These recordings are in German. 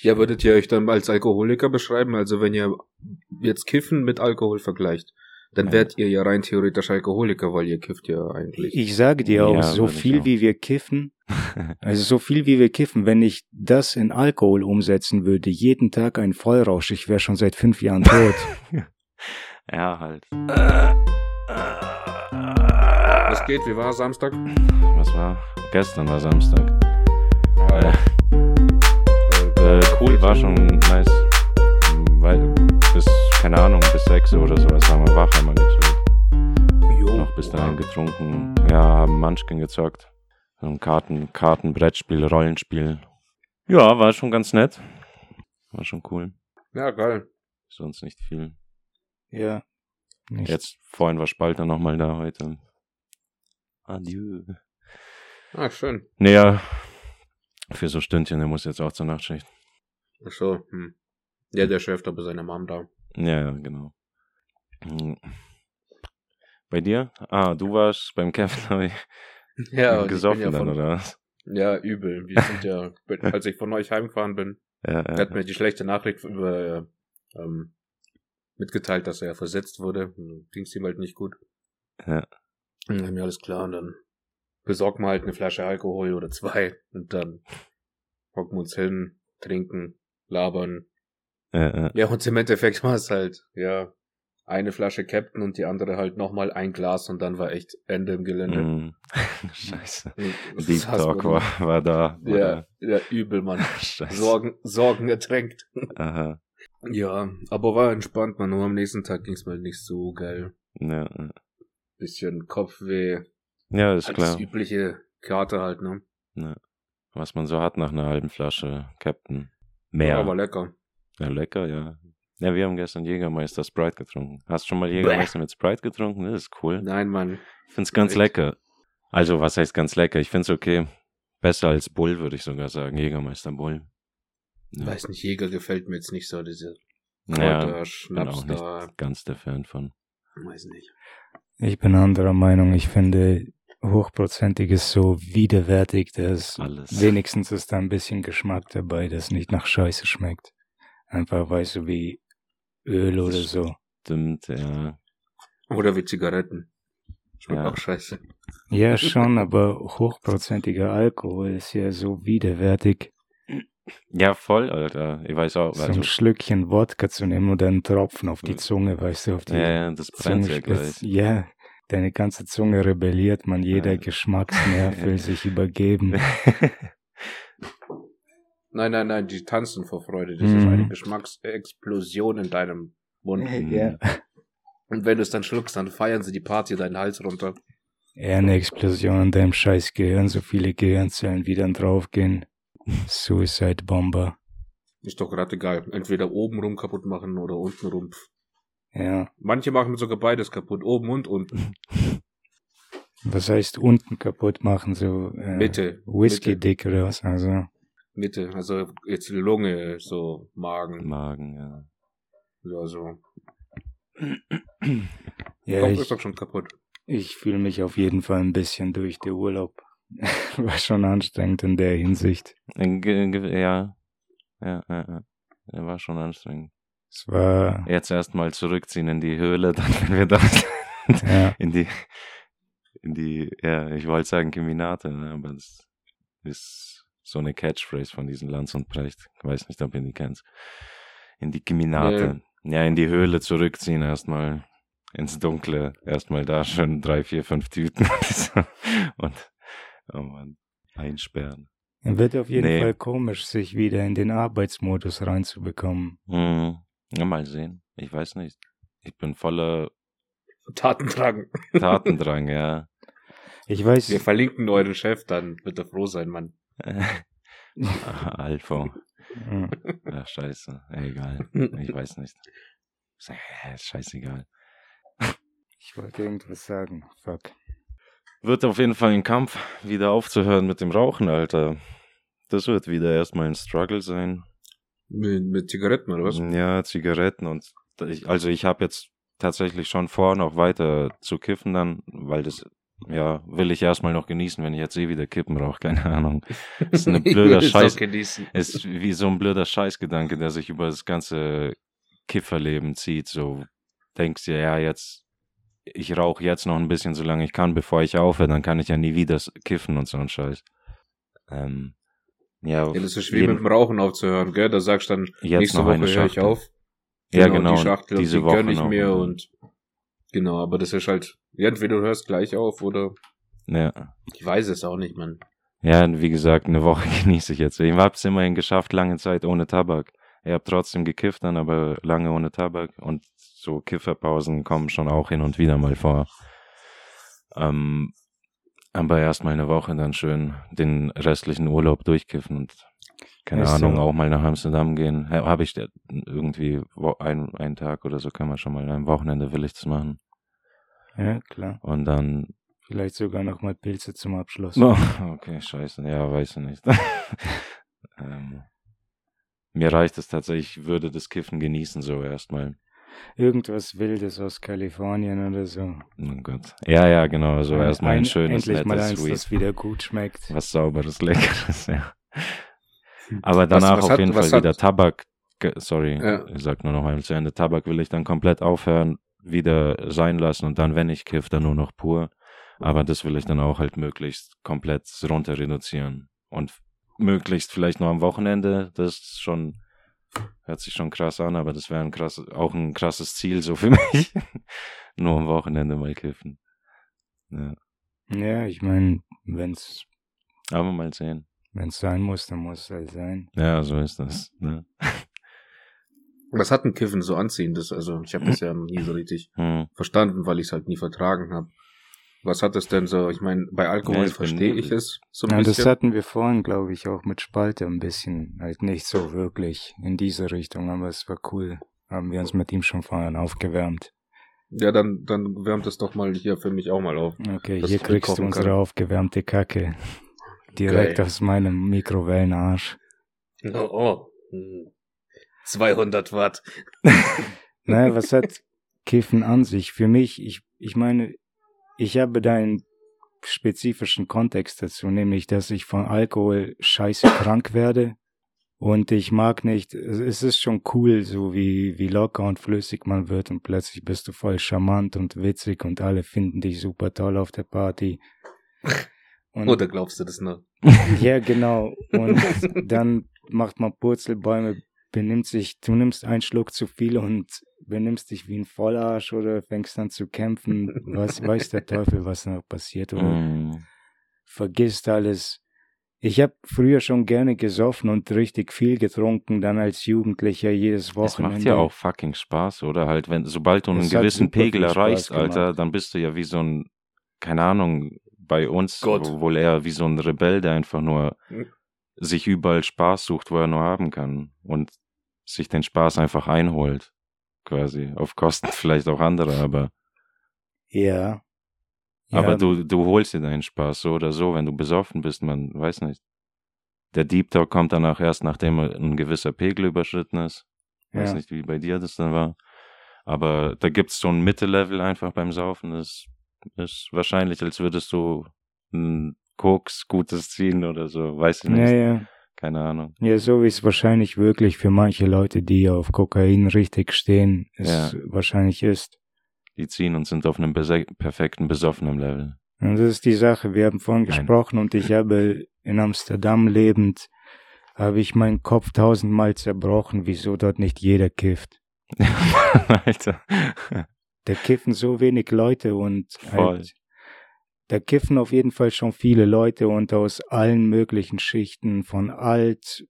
Ja, würdet ihr euch dann als Alkoholiker beschreiben? Also wenn ihr jetzt Kiffen mit Alkohol vergleicht, dann Ja. wärt ihr ja rein theoretisch Alkoholiker, weil ihr kifft ja eigentlich. Ich sage dir auch, Ja, so viel auch. wie wir kiffen, also so viel wie wir kiffen, wenn ich das in Alkohol umsetzen würde, jeden Tag ein Vollrausch, ich wäre schon seit fünf Jahren tot. ja, halt. Was geht? Wie war Samstag? Was war? Gestern war Samstag. Ja, Äh, cool, war schon nice. Weil bis, keine Ahnung, bis 6 oder sowas waren wir wach, haben wir gechillt. Jo. Noch bis dahin getrunken. Ja, haben Munchkin gezockt. So ein Karten, Karten, Brettspiel, Rollenspiel. Ja, war schon ganz nett. War schon cool. Ja, geil. Sonst nicht viel. ja. Nicht. Jetzt, vorhin war Spalter nochmal da heute. Adieu. Ah, schön. Naja, für so Stündchen, der muss jetzt auch zur Nachtschicht. Ach so, hm. Ja, der schläft aber seine Mom da. Ja, ja, genau. Hm. Bei dir? Ah, du warst beim Kevin, Ja, gesoffen ja dann, von, oder was? Ja, übel. Wir sind ja, als ich von euch heimgefahren bin, Ja, ja. hat mir die schlechte Nachricht über, ähm, mitgeteilt, dass er versetzt wurde. Ging es ihm halt nicht gut. Ja. Und dann mir alles klar und dann besorgen wir halt eine Flasche Alkohol oder zwei und dann hocken wir uns hin, trinken, labern. Ja, ja. Ja, und im Endeffekt war es halt, ja, eine Flasche Captain und die andere halt nochmal ein Glas und dann war echt Ende im Gelände. Mm. Scheiße. Und Deep Talk war, war da. War Ja, ja, übel, Mann. da. Scheiße. Sorgen, Sorgen ertränkt. Aha. Ja, aber war entspannt, man. Nur am nächsten Tag ging's mal nicht so geil. Ja, ja. Bisschen Kopfweh. ja, ist Halt klar. Das übliche Karte halt, ne? Was man so hat nach einer halben Flasche Captain. Ja, Mehr. aber lecker. Ja, lecker, ja. Ja, wir haben gestern Jägermeister Sprite getrunken. Hast du schon mal Jägermeister mit Sprite getrunken? Das ist cool. Nein, Mann. Ich find's ganz Echt? lecker. Also, was heißt ganz lecker? Ich find's okay. Besser als Bull, würde ich sogar sagen. Jägermeister Bull. Ja. Weiß nicht, Jäger gefällt mir jetzt nicht so, diese Ja, Kräuter, bin Schnaps auch da. nicht ganz der Fan von. Weiß nicht. Ich bin anderer Meinung. Ich finde, hochprozentig ist so widerwärtig, dass Alles. wenigstens ist da ein bisschen Geschmack dabei, das nicht nach Scheiße schmeckt. Einfach, weißt du, wie Öl oder so. Stimmt, ja. Oder wie Zigaretten. Schmeckt Ja. auch scheiße. Ja, schon, aber hochprozentiger Alkohol ist ja so widerwärtig. Ja, voll, Alter. Ich weiß auch. So Also, ein Schlückchen Wodka zu nehmen oder einen Tropfen auf die Zunge, weißt du, auf die ja, ja, das brennt ja Zungenspitze. gleich. Ja, deine ganze Zunge rebelliert, man, jeder. Geschmacksnerv will sich übergeben. Nein, nein, nein, die tanzen vor Freude. Das ist Mhm. eine Geschmacksexplosion in deinem Mund. Ja. Und wenn du es dann schluckst, dann feiern sie die Party deinen Hals runter. Eher eine Explosion in deinem scheiß Gehirn, so viele Gehirnzellen, wie dann draufgehen. Suicide Bomber. Ist doch gerade egal. Entweder oben rum kaputt machen oder unten rum. Ja. Manche machen sogar beides kaputt, oben und unten. Was heißt unten kaputt machen, so äh, Mitte. Whisky Mitte, dick oder was? Also, Mitte. Also jetzt Lunge, so Magen. Magen, ja. Ja, so. ja, Kopf ich, ist doch schon kaputt. ich fühle mich auf jeden Fall ein bisschen durch den Urlaub. War schon anstrengend in der Hinsicht. Ja. Ja, ja, ja. Der war schon anstrengend. Es war, Jetzt erstmal zurückziehen in die Höhle, dann wenn wir da sind. ja, In die, in die, ja, ich wollte sagen Keminate, ne, aber das ist so eine Catchphrase von diesen Lanz und Precht. Ich weiß nicht, ob ihr die kennt. In die Keminate. Ja, in die Höhle zurückziehen erstmal. Ins Dunkle. Erstmal da schön drei, vier, fünf Tüten. und, oh Mann, einsperren. wird auf jeden Nee. Fall komisch, sich wieder in den Arbeitsmodus reinzubekommen. Hm. Ja, mal sehen. Ich weiß nicht. Ich bin voller Taten tragen. Tatendrang, ja. Ich weiß, Wir verlinken euren Chef, dann wird er froh sein, Mann. Alpha. Ja, scheiße. Egal. Ich weiß nicht. Scheißegal. ich wollte irgendwas sagen. Fuck. Wird auf jeden Fall ein Kampf, wieder aufzuhören mit dem Rauchen, Alter. Das wird wieder erstmal ein Struggle sein. Mit, mit Zigaretten oder was? Ja, Zigaretten und ich, also ich habe jetzt tatsächlich schon vor, noch weiter zu kiffen dann, weil das ja, will ich erstmal noch genießen, wenn ich jetzt eh wieder kippen brauche, keine Ahnung. Ist ein blöder Scheiß. Ist wie so ein blöder Scheißgedanke, der sich über das ganze Kifferleben zieht. So denkst du, ja, jetzt, ich rauche jetzt noch ein bisschen, solange ich kann, bevor ich aufhöre, dann kann ich ja nie wieder kiffen und so ein Scheiß. Ähm, ja, ja, das ist schwer mit dem Rauchen aufzuhören, gell? Da sagst du dann, jetzt nächste Woche höre ich auf. Genau, ja, genau. Die Schachtel, diese die Woche gönn ich noch. mir und genau, aber das ist halt, entweder du hörst gleich auf oder Ja. ich weiß es auch nicht, man. Ja, wie gesagt, eine Woche genieße ich jetzt. Ich hab's immerhin geschafft, lange Zeit ohne Tabak. Ich hab trotzdem gekifft dann, aber lange ohne Tabak. Und so Kifferpausen kommen schon auch hin und wieder mal vor. Ähm, aber erstmal eine Woche dann schön den restlichen Urlaub durchkiffen und keine Ist Ahnung, so. auch mal nach Amsterdam gehen. Habe ich irgendwie ein, einen Tag oder so kann man schon mal am Wochenende will ich das machen. Ja, klar. Und dann Vielleicht sogar noch mal Pilze zum Abschluss. Oh, okay, scheiße. Ja, weiß ich nicht. ähm, mir reicht es tatsächlich, ich würde das Kiffen genießen, so erstmal. Irgendwas Wildes aus Kalifornien oder so. Oh Gott. Ja, ja, genau. So erstmal ein, schönes, Endlich mal nettes eins, Sweet. das wieder gut schmeckt. Was sauberes, leckeres, ja. Aber danach was auf hat- jeden was Fall hat- wieder Tabak. Sorry, Ja. ich sag nur noch einmal zu Ende. Tabak will ich dann komplett aufhören, wieder sein lassen und dann, wenn ich kiff, dann nur noch pur. Aber das will ich dann auch halt möglichst komplett runter reduzieren. Und möglichst vielleicht nur am Wochenende. Das ist schon, hört sich schon krass an, aber das wäre ein krass, auch ein krasses Ziel so für mich. nur am Wochenende mal kiffen. Ja. Ja, ich meine, wenn's Aber mal sehen. wenn's sein muss, dann muss es halt sein. Ja, so ist das. Ne? Was hat ein Kiffen so anziehendes? Also ich habe das ja nie so richtig Hm. verstanden, weil ich es halt nie vertragen habe. Was hat es denn so? Ich meine, bei Alkohol Ja, verstehe ich es so ein Ja, das bisschen. hatten wir vorhin, glaube ich, auch mit Spalte ein bisschen. Halt nicht so wirklich in diese Richtung, aber es war cool. Haben wir uns mit ihm schon vorhin aufgewärmt. Ja, dann, dann wärmt es doch mal hier für mich auch mal auf. Okay, hier kriegst du unsere kann. aufgewärmte Kacke. Direkt Geil. aus meinem Mikrowellenarsch. Oh, oh. Hm. 200 Watt. Naja, was hat Kiffen an sich? Für mich, ich, ich meine, ich habe da einen spezifischen Kontext dazu, nämlich, dass ich von Alkohol scheiße krank werde. Und ich mag nicht, es ist schon cool, so wie, wie locker und flüssig man wird und plötzlich bist du voll charmant und witzig und alle finden dich super toll auf der Party. Und Oder glaubst du das nur? ja, genau. Und dann macht man Purzelbäume, benimmt sich, du nimmst einen Schluck zu viel und benimmst dich wie ein Vollarsch oder fängst an zu kämpfen. Was weiß der Teufel, was noch passiert oder Mm. vergisst alles. Ich habe früher schon gerne gesoffen und richtig viel getrunken, dann als Jugendlicher jedes Es Wochenende. macht ja auch fucking Spaß, oder? Halt, wenn, sobald du einen gewissen Pegel erreichst. Alter, dann bist du ja wie so ein, keine Ahnung, bei uns Gott. wohl eher wie so ein Rebell, der einfach nur Hm. sich überall Spaß sucht, wo er nur haben kann. Und sich den Spaß einfach einholt. Quasi. Auf Kosten vielleicht auch anderer, aber, Ja. aber Ja, du, du holst dir deinen Spaß so oder so, wenn du besoffen bist, man weiß nicht. Der Deep Talk kommt danach erst, nachdem ein gewisser Pegel überschritten ist. Weiß ja. nicht, wie bei dir das dann war. Aber da gibt's so ein Mittellevel einfach beim Saufen. Das ist wahrscheinlich, als würdest du ein Koks Gutes ziehen oder so. Weiß ich nicht. Ja, ja. Keine Ahnung. Ja, so wie es wahrscheinlich wirklich für manche Leute, die auf Kokain richtig stehen, es wahrscheinlich ist. Die ziehen und sind auf einem perfekten besoffenen Level. Und das ist die Sache, wir haben vorhin Nein. gesprochen und ich habe in Amsterdam lebend, habe ich meinen Kopf tausendmal zerbrochen, wieso dort nicht jeder kifft. Alter. Da kiffen so wenig Leute und Voll. halt, da kiffen auf jeden Fall schon viele Leute und aus allen möglichen Schichten, von alt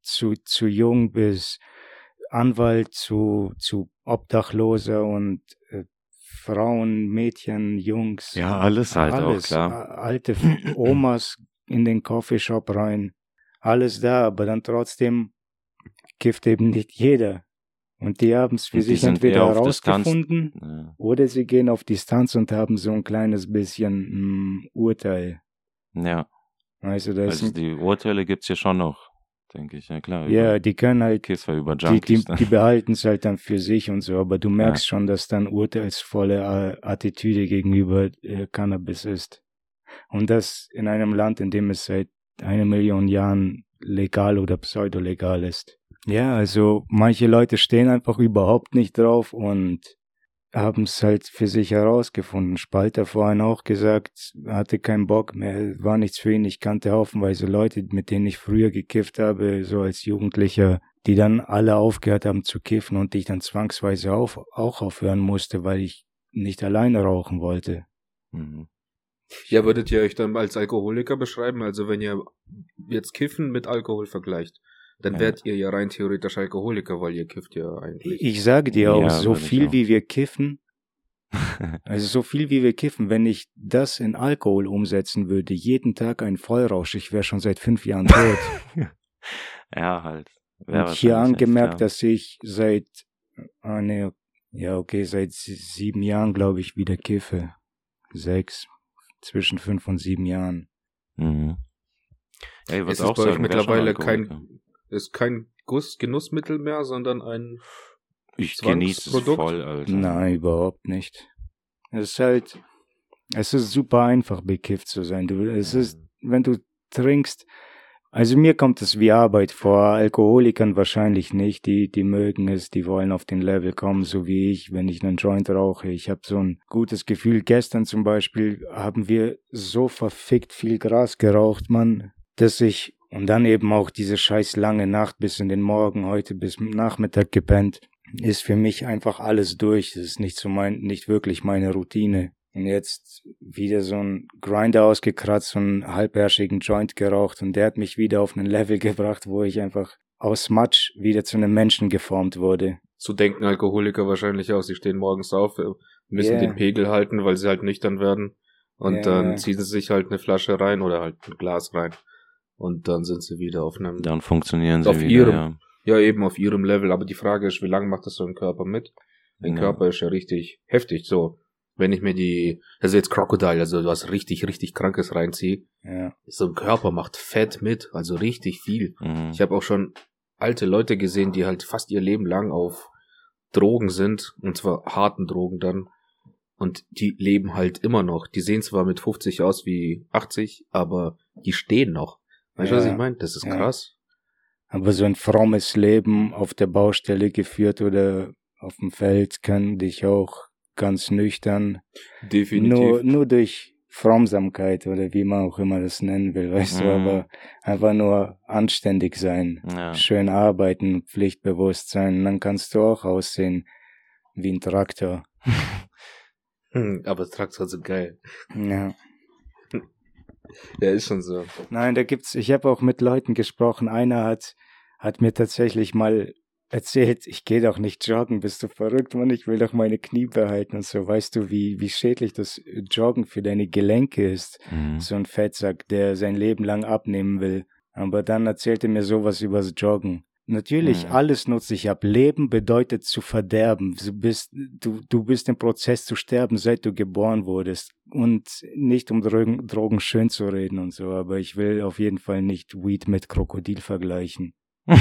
zu, zu jung bis Anwalt zu, zu Obdachloser und äh, Frauen, Mädchen, Jungs. Ja, alles halt alles, auch, klar. Alte Omas in den Coffeeshop rein. Alles da, aber dann trotzdem kifft eben nicht jeder. Und die haben es für Und die sich entweder herausgefunden Ja. oder sie gehen auf Distanz und haben so ein kleines bisschen mh, Urteil. ja. Also das Also die Urteile gibt's hier schon noch. denke ich. Ja, klar. Ja, die können halt, Kiffer über die, Junkies. die, die behalten es halt dann für sich und so, aber du merkst schon, dass dann urteilsvolle äh, Attitüde gegenüber äh, Cannabis ist. Und das in einem Land, in dem es seit einer Million Jahren legal oder pseudolegal ist. Ja, also manche Leute stehen einfach überhaupt nicht drauf und haben es halt für sich herausgefunden. Spalter vorhin auch gesagt, hatte keinen Bock mehr, war nichts für ihn. Ich kannte haufenweise Leute, mit denen ich früher gekifft habe, so als Jugendlicher, die dann alle aufgehört haben zu kiffen und ich dann zwangsweise auf, auch aufhören musste, weil ich nicht alleine rauchen wollte. Mhm. Ja, würdet ihr euch dann als Alkoholiker beschreiben? Also wenn ihr jetzt Kiffen mit Alkohol vergleicht, dann Ja. wärt ihr ja rein theoretisch Alkoholiker, weil ihr kifft ja eigentlich. Ich sage dir auch, Ja, so würde ich viel auch. wie wir kiffen, also so viel wie wir kiffen, wenn ich das in Alkohol umsetzen würde, jeden Tag ein Vollrausch, ich wäre schon seit fünf Jahren tot. ja, halt. Wär Und hier wahrscheinlich echt, angemerkt, ja. dass ich seit, ah nee, ja okay, seit sie- sieben Jahren, glaube ich, wieder kiffe. Sechs, zwischen fünf und sieben Jahren. Mhm. Ja, ich Es würde ist auch bei euch sagen, mittlerweile kein, ist kein Guss, Genussmittel mehr, sondern ein Ich genieße es voll, Alter. Nein, überhaupt nicht. Es ist halt, es ist super einfach, bekifft zu sein. Du, es ist, wenn du trinkst, also mir kommt es wie Arbeit vor, Alkoholikern wahrscheinlich nicht, die, die mögen es, die wollen auf den Level kommen, so wie ich, wenn ich einen Joint rauche. Ich habe so ein gutes Gefühl. Gestern zum Beispiel haben wir so verfickt viel Gras geraucht, Mann, dass ich, und dann eben auch diese scheiß lange Nacht bis in den Morgen, heute bis Nachmittag gepennt, ist für mich einfach alles durch. Das ist nicht so mein, nicht wirklich meine Routine. Und jetzt wieder so ein Grinder ausgekratzt, so einen halbherrschigen Joint geraucht und der hat mich wieder auf einen Level gebracht, wo ich einfach aus Matsch wieder zu einem Menschen geformt wurde. So denken Alkoholiker wahrscheinlich auch. Sie stehen morgens auf, äh, müssen Yeah. den Pegel halten, weil sie halt nüchtern werden. Und Ja. dann ziehen sie sich halt eine Flasche rein oder halt ein Glas rein. Und dann sind sie wieder auf einem, Dann funktionieren sie Auf wieder, ihrem- ja. ja eben auf ihrem Level. Aber die Frage ist, wie lange macht das so ein Körper mit? Ein Ja. Körper ist ja richtig heftig. So, wenn ich mir die, also jetzt Crocodile, also was richtig, richtig Krankes reinziehe, Ja. so ein Körper macht fett mit, also richtig viel. Mhm. Ich habe auch schon alte Leute gesehen, die halt fast ihr Leben lang auf Drogen sind, und zwar harten Drogen dann. Und die leben halt immer noch. Die sehen zwar mit 50 aus wie 80, aber die stehen noch. Weißt du, was Ja. ich meine? Das ist Ja. krass. Aber so ein frommes Leben auf der Baustelle geführt oder auf dem Feld kann dich auch ganz nüchtern Definitiv. Nur, nur durch Frommsamkeit oder wie man auch immer das nennen will, weißt du, Mhm. aber einfach nur anständig sein, Ja. schön arbeiten, pflichtbewusst sein, dann kannst du auch aussehen wie ein Traktor. Hm, aber Traktor sind geil. Ja. Ja, ist schon so. Nein, da gibt's, ich habe auch mit Leuten gesprochen, einer hat, hat mir tatsächlich mal erzählt, ich gehe doch nicht joggen, bist du verrückt, Mann, ich will doch meine Knie behalten und so, weißt du, wie, wie schädlich das Joggen für deine Gelenke ist. Mhm. so ein Fettsack, der sein Leben lang abnehmen will. Aber dann erzählte mir sowas übers Joggen. Natürlich, Mhm. alles nutze ich ab. Leben bedeutet zu verderben. Du bist, du, du bist im Prozess zu sterben, seit du geboren wurdest. Und nicht um Drogen, Drogen schön zu reden und so, aber ich will auf jeden Fall nicht Weed mit Krokodil vergleichen.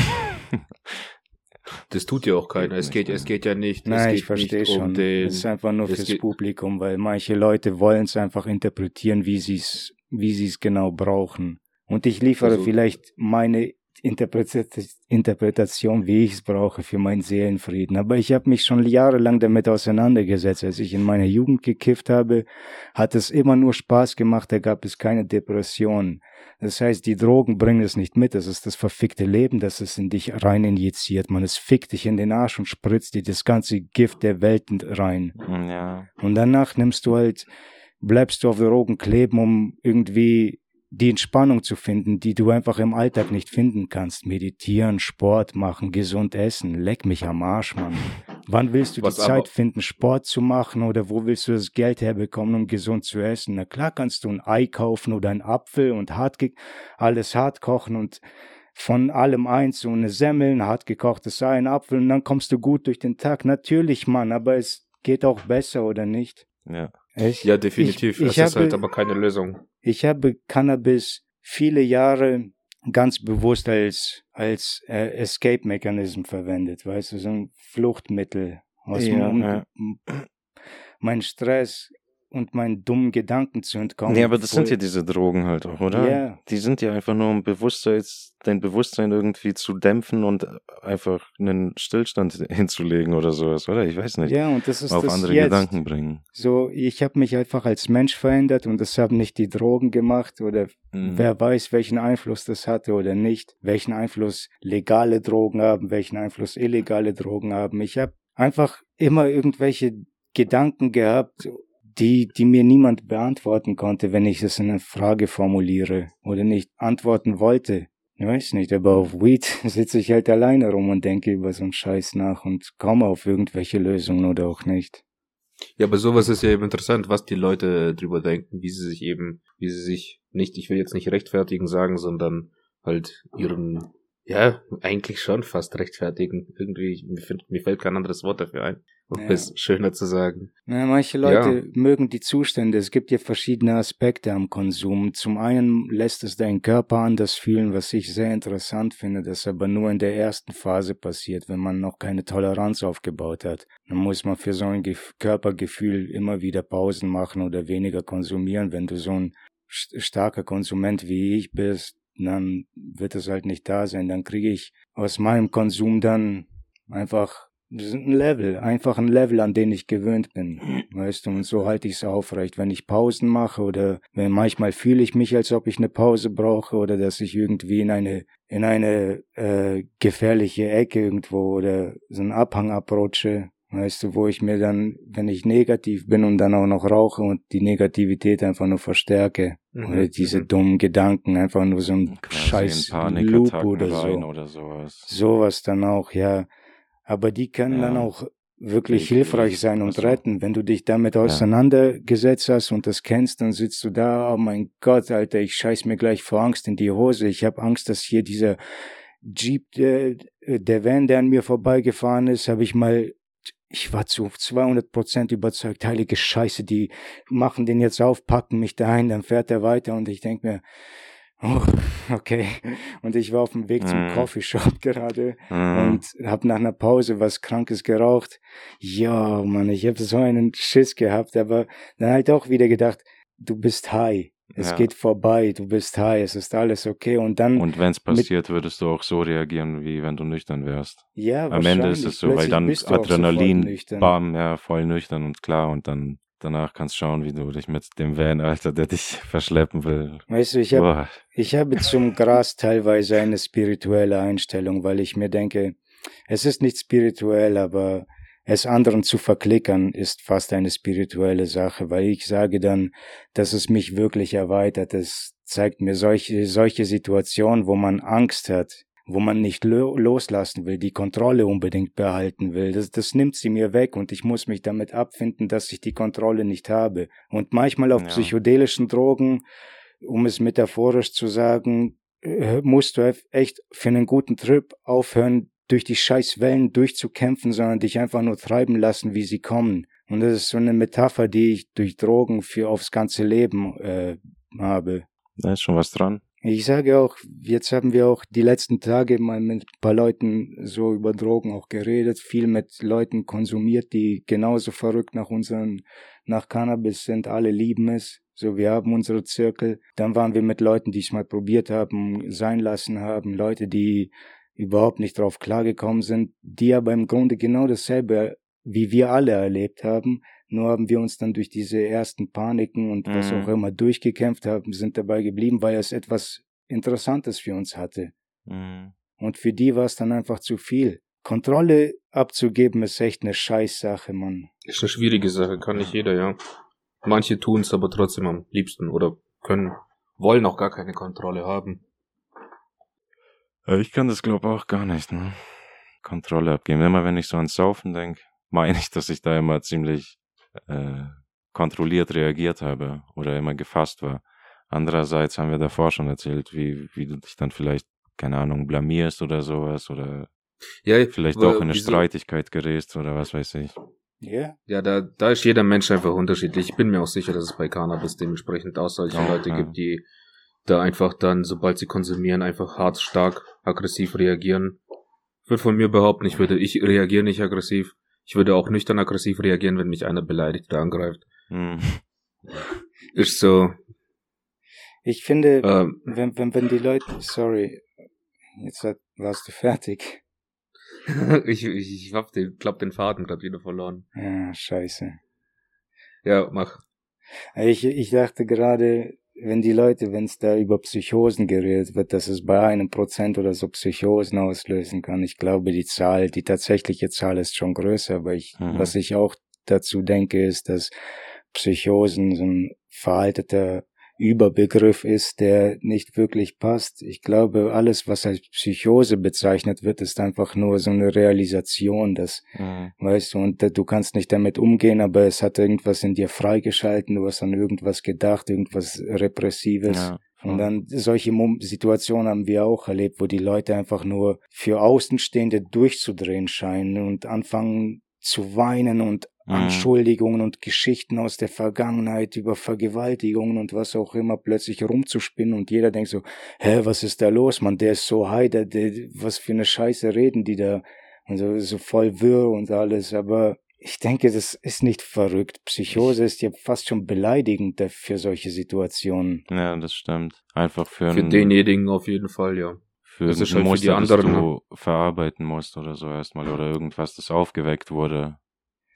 Das tut ja auch keiner. Es Geht es geht ja nicht. Nein, ich verstehe nicht schon. Um den, es ist einfach nur fürs Publikum, weil manche Leute wollen es einfach interpretieren, wie sie es, wie sie es genau brauchen. Und ich liefere Also- vielleicht meine Interpretation, wie ich es brauche für meinen Seelenfrieden. Aber ich habe mich schon jahrelang damit auseinandergesetzt. Als ich in meiner Jugend gekifft habe, hat es immer nur Spaß gemacht, da gab es keine Depression. Das heißt, die Drogen bringen es nicht mit. Das ist das verfickte Leben, das es in dich rein injiziert. Man, es fickt dich in den Arsch und spritzt dir das ganze Gift der Welt rein. Ja. Und danach nimmst du halt, bleibst du auf Drogen kleben, um irgendwie die Entspannung zu finden, die du einfach im Alltag nicht finden kannst. Meditieren, Sport machen, gesund essen. Leck mich am Arsch, Mann. Wann willst du Was die Zeit finden, Sport zu machen oder wo willst du das Geld herbekommen, um gesund zu essen? Na klar kannst du ein Ei kaufen oder einen Apfel und hart alles hart kochen und von allem eins, so eine Semmel, ein hart gekochtes Ei, ein Apfel und dann kommst du gut durch den Tag. Natürlich, Mann, aber es geht auch besser, oder nicht? Ja. Echt? Ja, definitiv. Ich- es ich ist halt habe- aber keine Lösung. Ich habe Cannabis viele Jahre ganz bewusst als, als äh, Escape-Mechanism verwendet, weißt du, so ein Fluchtmittel. Aus Ja, ja. Mein Stress und meinen dummen Gedanken zu entkommen. Nee, aber das sind ja diese Drogen halt auch, oder? Ja. Die sind ja einfach nur um Bewusstseins, dein Bewusstsein irgendwie zu dämpfen und einfach einen Stillstand hinzulegen oder sowas, oder? Ich weiß nicht. Ja, und das ist auf das andere jetzt. Gedanken bringen. So, ich habe mich einfach als Mensch verändert und das haben nicht die Drogen gemacht oder Mhm. wer weiß, welchen Einfluss das hatte oder nicht, welchen Einfluss legale Drogen haben, welchen Einfluss illegale Drogen haben. Ich habe einfach immer irgendwelche Gedanken gehabt, die, die mir niemand beantworten konnte, wenn ich es in eine Frage formuliere oder nicht antworten wollte. Ich weiß nicht, aber auf Weed sitze ich halt alleine rum und denke über so einen Scheiß nach und komme auf irgendwelche Lösungen oder auch nicht. Ja, aber sowas ist ja eben interessant, was die Leute drüber denken, wie sie sich eben, wie sie sich nicht, ich will jetzt nicht rechtfertigen sagen, sondern halt ihren, ja, eigentlich schon fast rechtfertigen. Irgendwie, mir, find, mir fällt kein anderes Wort dafür ein, um Ja. es schöner zu sagen. Na, manche Leute mögen die Zustände. Es gibt ja verschiedene Aspekte am Konsum. Zum einen lässt es deinen Körper anders fühlen, was ich sehr interessant finde, das aber nur in der ersten Phase passiert, wenn man noch keine Toleranz aufgebaut hat. Dann muss man für so ein Gef Körpergefühl immer wieder Pausen machen oder weniger konsumieren. Wenn du so ein st- starker Konsument wie ich bist, dann wird es halt nicht da sein. Dann kriege ich aus meinem Konsum dann einfach ein Level, einfach ein Level, an den ich gewöhnt bin, weißt du, und so halte ich es aufrecht. Wenn ich Pausen mache oder wenn manchmal fühle ich mich, als ob ich eine Pause brauche oder dass ich irgendwie in eine in eine äh, gefährliche Ecke irgendwo oder so einen Abhang abrutsche, weißt du, wo ich mir dann, wenn ich negativ bin und dann auch noch rauche und die Negativität einfach nur verstärke Mhm, oder diese mhm. dummen Gedanken, einfach nur so ein Quasi scheiß Loop oder so. oder sowas. Sowas dann auch, ja. Aber die können Ja. dann auch wirklich Ich- hilfreich ich- sein und ach so. retten. Wenn du dich damit auseinandergesetzt hast und das kennst, dann sitzt du da, oh mein Gott, Alter, ich scheiß mir gleich vor Angst in die Hose. Ich habe Angst, dass hier dieser Jeep, der, der Van, der an mir vorbeigefahren ist, habe ich mal ich war zu 200 Prozent überzeugt, heilige Scheiße, die machen den jetzt auf, packen mich da ein, dann fährt er weiter und ich denk mir, oh, okay. Und ich war auf dem Weg zum Mhm. Coffeeshop gerade Mhm. und hab nach einer Pause was Krankes geraucht. Ja, Mann, ich habe so einen Schiss gehabt, aber dann halt auch wieder gedacht, du bist high. Es Ja. geht vorbei, du bist high, es ist alles okay. Und dann, Und wenn es passiert, würdest du auch so reagieren, wie wenn du nüchtern wärst. ja, Am Ende ist es so, weil Plötzlich dann bist du auch sofort Adrenalin, bam, ja, voll nüchtern und klar und dann danach kannst schauen, wie du dich mit dem Van, Alter, der dich verschleppen will. Weißt du, ich habe. Ich habe zum Gras teilweise eine spirituelle Einstellung, weil ich mir denke, es ist nicht spirituell, aber es anderen zu verklickern ist fast eine spirituelle Sache, weil ich sage dann, dass es mich wirklich erweitert. Es zeigt mir solche, solche Situationen, wo man Angst hat, wo man nicht lo loslassen will, die Kontrolle unbedingt behalten will. Das, das nimmt sie mir weg und ich muss mich damit abfinden, dass ich die Kontrolle nicht habe. Und manchmal auf Ja. psychedelischen Drogen um es metaphorisch zu sagen, äh, musst du echt für einen guten Trip aufhören, durch die scheiß Wellen durchzukämpfen, sondern dich einfach nur treiben lassen, wie sie kommen. Und das ist so eine Metapher, die ich durch Drogen für aufs ganze Leben äh, habe. Da ist schon was dran. Ich sage auch, jetzt haben wir auch die letzten Tage mal mit ein paar Leuten so über Drogen auch geredet, viel mit Leuten konsumiert, die genauso verrückt nach unseren, nach Cannabis sind, alle lieben es. So, wir haben unsere Zirkel. Dann waren wir mit Leuten, die es mal probiert haben, sein lassen haben, Leute, die überhaupt nicht drauf klargekommen sind, die aber im Grunde genau dasselbe wie wir alle erlebt haben, nur haben wir uns dann durch diese ersten Paniken und was Mhm. auch immer durchgekämpft haben, sind dabei geblieben, weil es etwas Interessantes für uns hatte. Mhm. Und für die war es dann einfach zu viel. Kontrolle abzugeben ist echt eine Scheißsache, Mann. Ist eine schwierige Sache, kann nicht jeder, ja. Manche tun es aber trotzdem am liebsten oder können, wollen auch gar keine Kontrolle haben. Äh, Ich kann das glaube auch gar nicht, ne? Kontrolle abgeben. Immer wenn ich so ans Saufen denke, meine ich, dass ich da immer ziemlich äh, kontrolliert reagiert habe oder immer gefasst war. Andererseits haben wir davor schon erzählt, wie, wie du dich dann vielleicht, keine Ahnung, blamierst oder sowas oder Ja, vielleicht auch in eine wieso- Streitigkeit gerätst oder was weiß ich. Ja? Ja, da, da ist jeder Mensch einfach unterschiedlich. Ich bin mir auch sicher, dass es bei Cannabis dementsprechend auch solche Ja, Leute ja. gibt, die da einfach dann, sobald sie konsumieren, einfach hart, stark, aggressiv reagieren. Ich würde von mir behaupten, ich würde, ich reagiere nicht aggressiv. Ich würde auch nüchtern aggressiv reagieren, wenn mich einer beleidigt oder angreift. Hm. Ist so. Ich finde, Ähm, wenn, wenn, wenn die Leute, sorry, jetzt warst du fertig. ich, ich, ich hab den, glaub den Faden gerade wieder verloren. Ja, scheiße. Ja, mach. Ich, ich dachte gerade, wenn die Leute, wenn es da über Psychosen geredet wird, dass es bei einem Prozent oder so Psychosen auslösen kann. Ich glaube, die Zahl, die tatsächliche Zahl ist schon größer, aber ich, Mhm. was ich auch dazu denke, ist, dass Psychosen so ein veralteter Überbegriff ist, der nicht wirklich passt. Ich glaube, alles, was als Psychose bezeichnet wird, ist einfach nur so eine Realisation, dass Hm. Weißt du, und du kannst nicht damit umgehen, aber es hat irgendwas in dir freigeschalten, du hast an irgendwas gedacht, irgendwas Repressives. Ja. Und dann solche Situationen haben wir auch erlebt, wo die Leute einfach nur für Außenstehende durchzudrehen scheinen und anfangen zu weinen und Mhm. Anschuldigungen und Geschichten aus der Vergangenheit über Vergewaltigungen und was auch immer plötzlich rumzuspinnen und jeder denkt so, hä, was ist da los, man, der ist so high, der, der, was für eine Scheiße reden die da, also so voll wirr und alles, aber ich denke, das ist nicht verrückt. Psychose ist ja fast schon beleidigend für solche Situationen. ja, das stimmt. Einfach für, Für denjenigen auf jeden Fall, ja. Für das ist ein halt für die Muster, anderen, das du verarbeiten musst oder so erstmal oder irgendwas, das aufgeweckt wurde,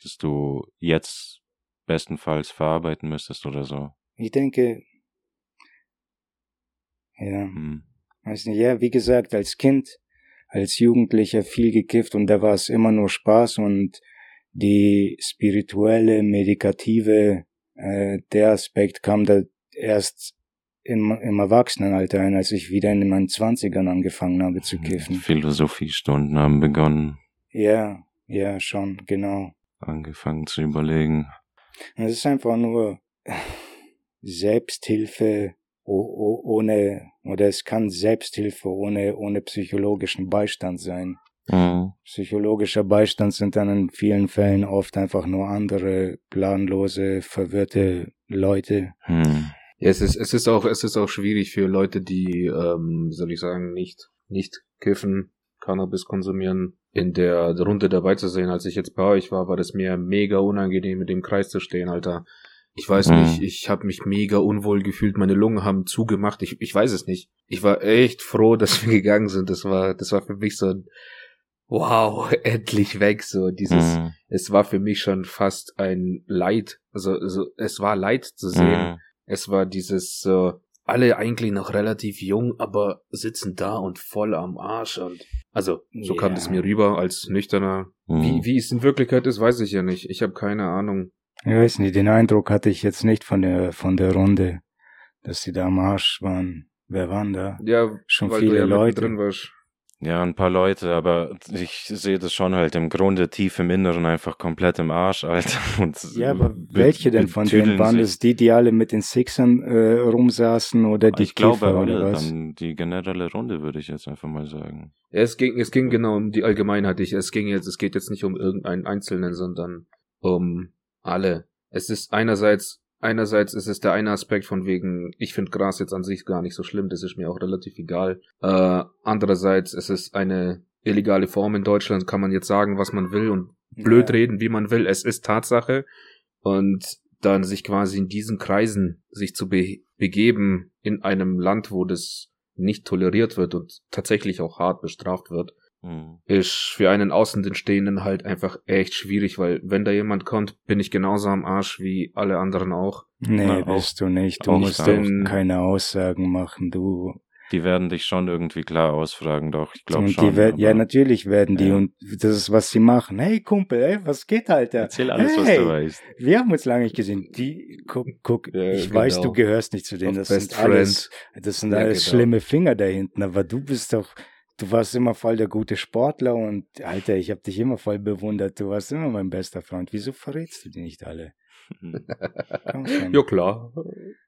das du jetzt bestenfalls verarbeiten müsstest oder so. Ich denke, ja, Hm. weiß nicht, ja, wie gesagt, als Kind, als Jugendlicher viel gekifft und da war es immer nur Spaß und die spirituelle, medikative, äh, der Aspekt kam da erst im, im Erwachsenenalter ein, als ich wieder in meinen Zwanzigern angefangen habe zu kiffen. Philosophiestunden haben begonnen, Ja, ja, schon, genau. angefangen zu überlegen. Es ist einfach nur Selbsthilfe ohne, oder es kann Selbsthilfe ohne, ohne psychologischen Beistand sein. Mhm. Psychologischer Beistand sind dann in vielen Fällen oft einfach nur andere planlose, verwirrte Leute. Hm. Ja, es ist, es ist auch, es ist auch schwierig für Leute, die, ähm, soll ich sagen, nicht, nicht kiffen, Cannabis konsumieren, in der Runde dabei zu sehen. Als ich jetzt bei euch war, war das mir mega unangenehm, mit dem Kreis zu stehen, Alter. Ich weiß Mhm. nicht, ich habe mich mega unwohl gefühlt, meine Lungen haben zugemacht, ich, ich weiß es nicht. Ich war echt froh, dass wir gegangen sind. Das war, das war für mich so ein Wow, endlich weg, so dieses, Mhm. es war für mich schon fast ein Leid, also, also es war Leid zu sehen. Mhm. Es war dieses, äh, alle eigentlich noch relativ jung, aber sitzen da und voll am Arsch und also so kam Ja. es mir rüber als nüchterner. Mhm. Wie, wie es in Wirklichkeit ist, weiß ich ja nicht. Ich habe keine Ahnung. Ich weiß nicht, den Eindruck hatte ich jetzt nicht von der, von der Runde, dass sie da am Arsch waren. Wer waren da? Ja, Schon weil viele du ja Leute. drin warst. Ja, ein paar Leute, aber ich sehe das schon halt im Grunde tief im Inneren einfach komplett im Arsch, Alter. Und Ja, aber be- welche denn von denen waren das? Die, die alle mit den Sixern äh, rumsaßen oder die Ich glaube Kiffer alle, oder was? dann die generelle Runde, würde ich jetzt einfach mal sagen. Ja, Es ging, es ging genau um die Allgemeinheit. Ich, es ging jetzt, es geht jetzt nicht um irgendeinen Einzelnen, sondern um alle. Es ist einerseits, einerseits ist es der eine Aspekt von wegen, ich finde Gras jetzt an sich gar nicht so schlimm, das ist mir auch relativ egal. Äh, andererseits ist es eine illegale Form in Deutschland, kann man jetzt sagen, was man will und blöd Ja. reden, wie man will. Es ist Tatsache. Und dann sich quasi in diesen Kreisen sich zu be begeben in einem Land, wo das nicht toleriert wird und tatsächlich auch hart bestraft wird, Mhm. ist für einen Außenstehenden halt einfach echt schwierig, weil wenn da jemand kommt, bin ich genauso am Arsch wie alle anderen auch. Nee, Na, auch- bist du nicht. Du auch musst auch keine Aussagen machen. Du Die werden dich schon irgendwie klar ausfragen, doch, ich glaube und schon. die werden, ja, natürlich werden die Ja. und das ist was sie machen. Hey Kumpel, hey, was geht, Alter? Erzähl alles, was hey, du weißt. Wir haben uns lange nicht gesehen. Die, guck, guck, Ja, ich genau. weiß, du gehörst nicht zu denen. Auf Das Best sind alles, das sind Ja, alles genau. schlimme Finger da hinten. Aber du bist doch, du warst immer voll der gute Sportler und Alter, ich habe dich immer voll bewundert. Du warst immer mein bester Freund. Wieso verrätst du die nicht alle? Ja klar.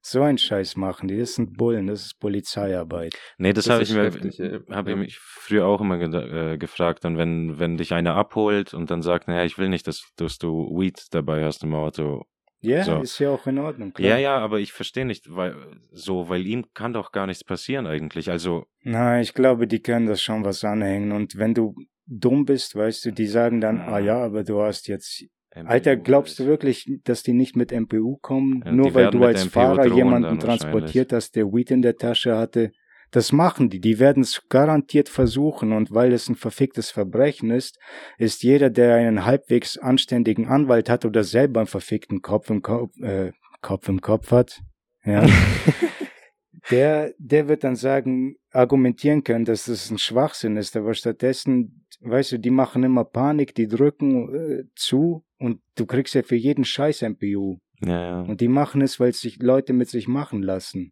So ein Scheiß machen die. Das sind Bullen. Das ist Polizeiarbeit. Nee, das, Das habe ich mir, heftig, ja. habe ich mich früher auch immer geda- äh, gefragt, dann wenn, wenn dich einer abholt und dann sagt, naja, ich will nicht, dass, dass du Weed dabei hast im Auto, Ja, So. ist ja auch in Ordnung. Klar. Ja, ja, aber ich verstehe nicht, weil so, weil ihm kann doch gar nichts passieren eigentlich. Also, Na, ich glaube, die können das schon was anhängen. Und wenn du dumm bist, weißt du, die sagen dann, Mhm. ah ja, aber du hast jetzt. MPU Alter, glaubst du wirklich, dass die nicht mit MPU kommen? Ja, nur weil du als MPU Fahrer jemanden transportiert hast, der Weed in der Tasche hatte? Das machen die. Die werden es garantiert versuchen. Und weil es ein verficktes Verbrechen ist, ist jeder, der einen halbwegs anständigen Anwalt hat oder selber einen verfickten Kopf im Kopf, äh, Kopf im Kopf hat, ja, der, der wird dann sagen, argumentieren können, dass das ein Schwachsinn ist, aber stattdessen, weißt du, die machen immer Panik, die drücken äh, zu und du kriegst ja für jeden Scheiß MPU. Ja, ja. Und die machen es, weil sich Leute mit sich machen lassen.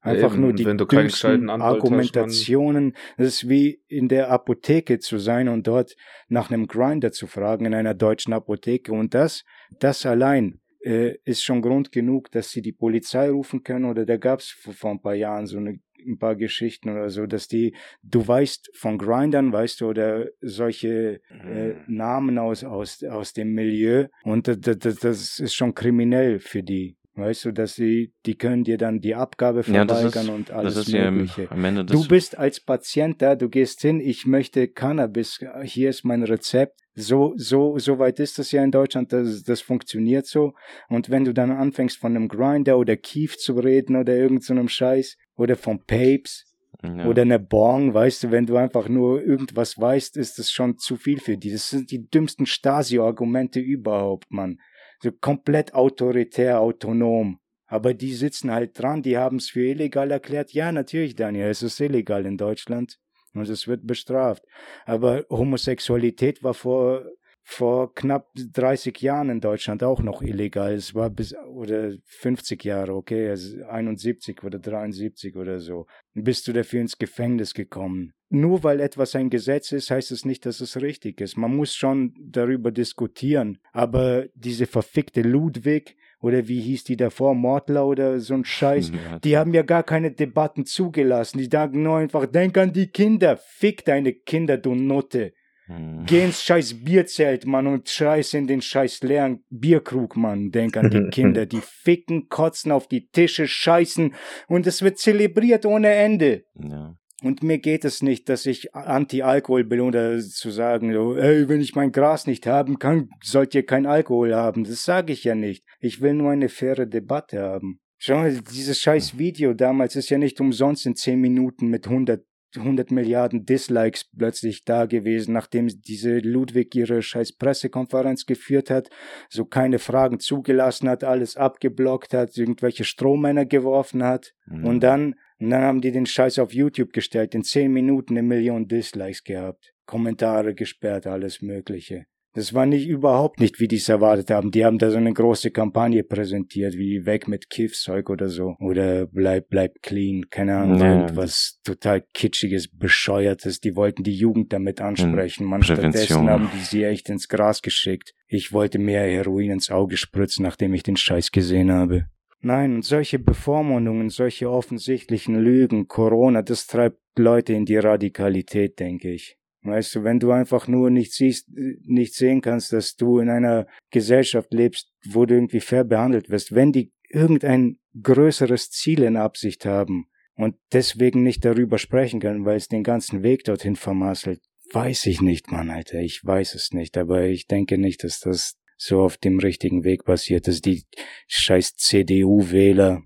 Einfach eben. nur die dümmsten Argumentationen. Das ist wie in der Apotheke zu sein und dort nach einem Grinder zu fragen in einer deutschen Apotheke. Und das, das allein äh, ist schon Grund genug, dass sie die Polizei rufen können. Oder da gab es vor, vor ein paar Jahren so eine, ein paar Geschichten oder so, dass die, du weißt von Grindern, weißt du, oder solche äh, Namen aus, aus, aus dem Milieu. Und das, das, das ist schon kriminell für die. Weißt du, dass sie, die können dir dann die Abgabe Ja, verweigern ist- und alles das ist ja Mögliche. am Ende des Du bist als Patient da, du gehst hin, ich möchte Cannabis, hier ist mein Rezept. So, so, so weit ist das ja in Deutschland, das, das funktioniert so. Und wenn du dann anfängst von einem Grinder oder Kief zu reden oder irgendeinem Scheiß oder von Papes ja. oder einer Bong, weißt du, wenn du einfach nur irgendwas weißt, ist das schon zu viel für die. Das sind die dümmsten Stasi-Argumente überhaupt, Mann. So komplett autoritär, autonom. Aber die sitzen halt dran, die haben es für illegal erklärt. Ja, natürlich, Daniel, es ist illegal in Deutschland und es wird bestraft. Aber Homosexualität war vor, vor knapp 30 Jahren in Deutschland auch noch illegal. Es war bis, oder 50 Jahre, okay, also 71 oder 73 oder so. Bist du dafür ins Gefängnis gekommen. Nur weil etwas ein Gesetz ist, heißt es nicht, dass es richtig ist. Man muss schon darüber diskutieren. Aber diese verfickte Ludwig, oder wie hieß die davor, Mordler oder so ein Scheiß, Ja, die haben ja gar keine Debatten zugelassen. Die sagen nur einfach, denk an die Kinder, fick deine Kinder, du Nutte. Hm. Geh ins scheiß Bierzelt, Mann, und scheiß in den scheiß leeren Bierkrug, Mann. Denk an die Kinder, die ficken, kotzen auf die Tische, scheißen und es wird zelebriert ohne Ende. ja. Und mir geht es nicht, dass ich Anti-Alkohol bin oder zu sagen, so, ey, wenn ich mein Gras nicht haben kann, sollt ihr kein Alkohol haben. Das sage ich ja nicht. Ich will nur eine faire Debatte haben. Schau mal, dieses scheiß Video damals ist ja nicht umsonst in 10 Minuten mit 100 100 Milliarden Dislikes plötzlich da gewesen, nachdem diese Ludwig ihre scheiß Pressekonferenz geführt hat, so keine Fragen zugelassen hat, alles abgeblockt hat, irgendwelche Strohmänner geworfen hat. Mhm. Und dann, und dann haben die den Scheiß auf YouTube gestellt, in 10 Minuten eine Million Dislikes gehabt, Kommentare gesperrt, alles Mögliche. Das war nicht überhaupt nicht, wie die es erwartet haben. Die haben da so eine große Kampagne präsentiert, wie weg mit Kiffzeug oder so. Oder bleib, bleib clean. Keine Ahnung, Ja, irgendwas total kitschiges, bescheuertes. Die wollten die Jugend damit ansprechen. Man, stattdessen haben die sie echt ins Gras geschickt. Ich wollte mehr Heroin ins Auge spritzen, nachdem ich den Scheiß gesehen habe. Nein, und solche Bevormundungen, solche offensichtlichen Lügen, Corona, das treibt Leute in die Radikalität, denke ich. Weißt du, wenn du einfach nur nicht siehst, nicht sehen kannst, dass du in einer Gesellschaft lebst, wo du irgendwie fair behandelt wirst, wenn die irgendein größeres Ziel in Absicht haben und deswegen nicht darüber sprechen können, weil es den ganzen Weg dorthin vermasselt, weiß ich nicht, Mann, Alter, ich weiß es nicht, aber ich denke nicht, dass das so auf dem richtigen Weg passiert, dass die scheiß CDU-Wähler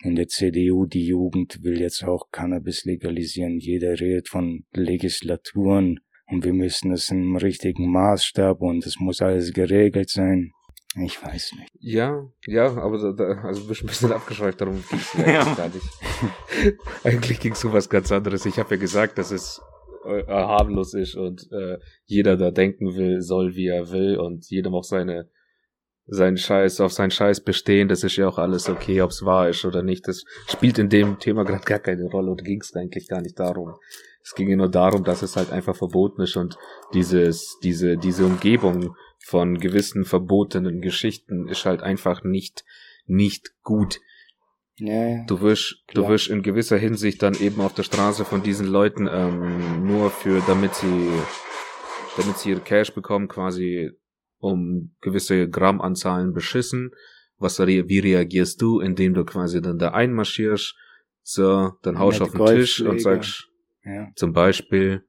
in der CDU, die Jugend will jetzt auch Cannabis legalisieren. Jeder redet von Legislaturen und wir müssen es im richtigen Maßstab und es muss alles geregelt sein. Ich weiß nicht. Ja, ja, aber da, da, also du bist ein bisschen abgeschweift, darum ging es eigentlich Ja. gar nicht. eigentlich ging es um was ganz anderes. Ich habe ja gesagt, dass es äh, harmlos ist und äh, jeder da denken will, soll wie er will und jedem auch seine seinen Scheiß auf seinen Scheiß bestehen. Das ist ja auch alles okay, ob es wahr ist oder nicht. Das spielt in dem Thema gerade gar keine Rolle und ging es eigentlich gar nicht darum. Es ging ja nur darum, dass es halt einfach verboten ist und dieses, diese, diese Umgebung von gewissen verbotenen Geschichten ist halt einfach nicht, nicht gut. Ja, ja. Du wirst, du Klar. wirst in gewisser Hinsicht dann eben auf der Straße von diesen Leuten ähm, nur für, damit sie, damit sie ihre Cash bekommen, quasi um gewisse Grammanzahlen beschissen was wie reagierst du, indem du quasi dann da einmarschierst, so, dann haust du auf den Tisch und sagst, ja. zum Beispiel,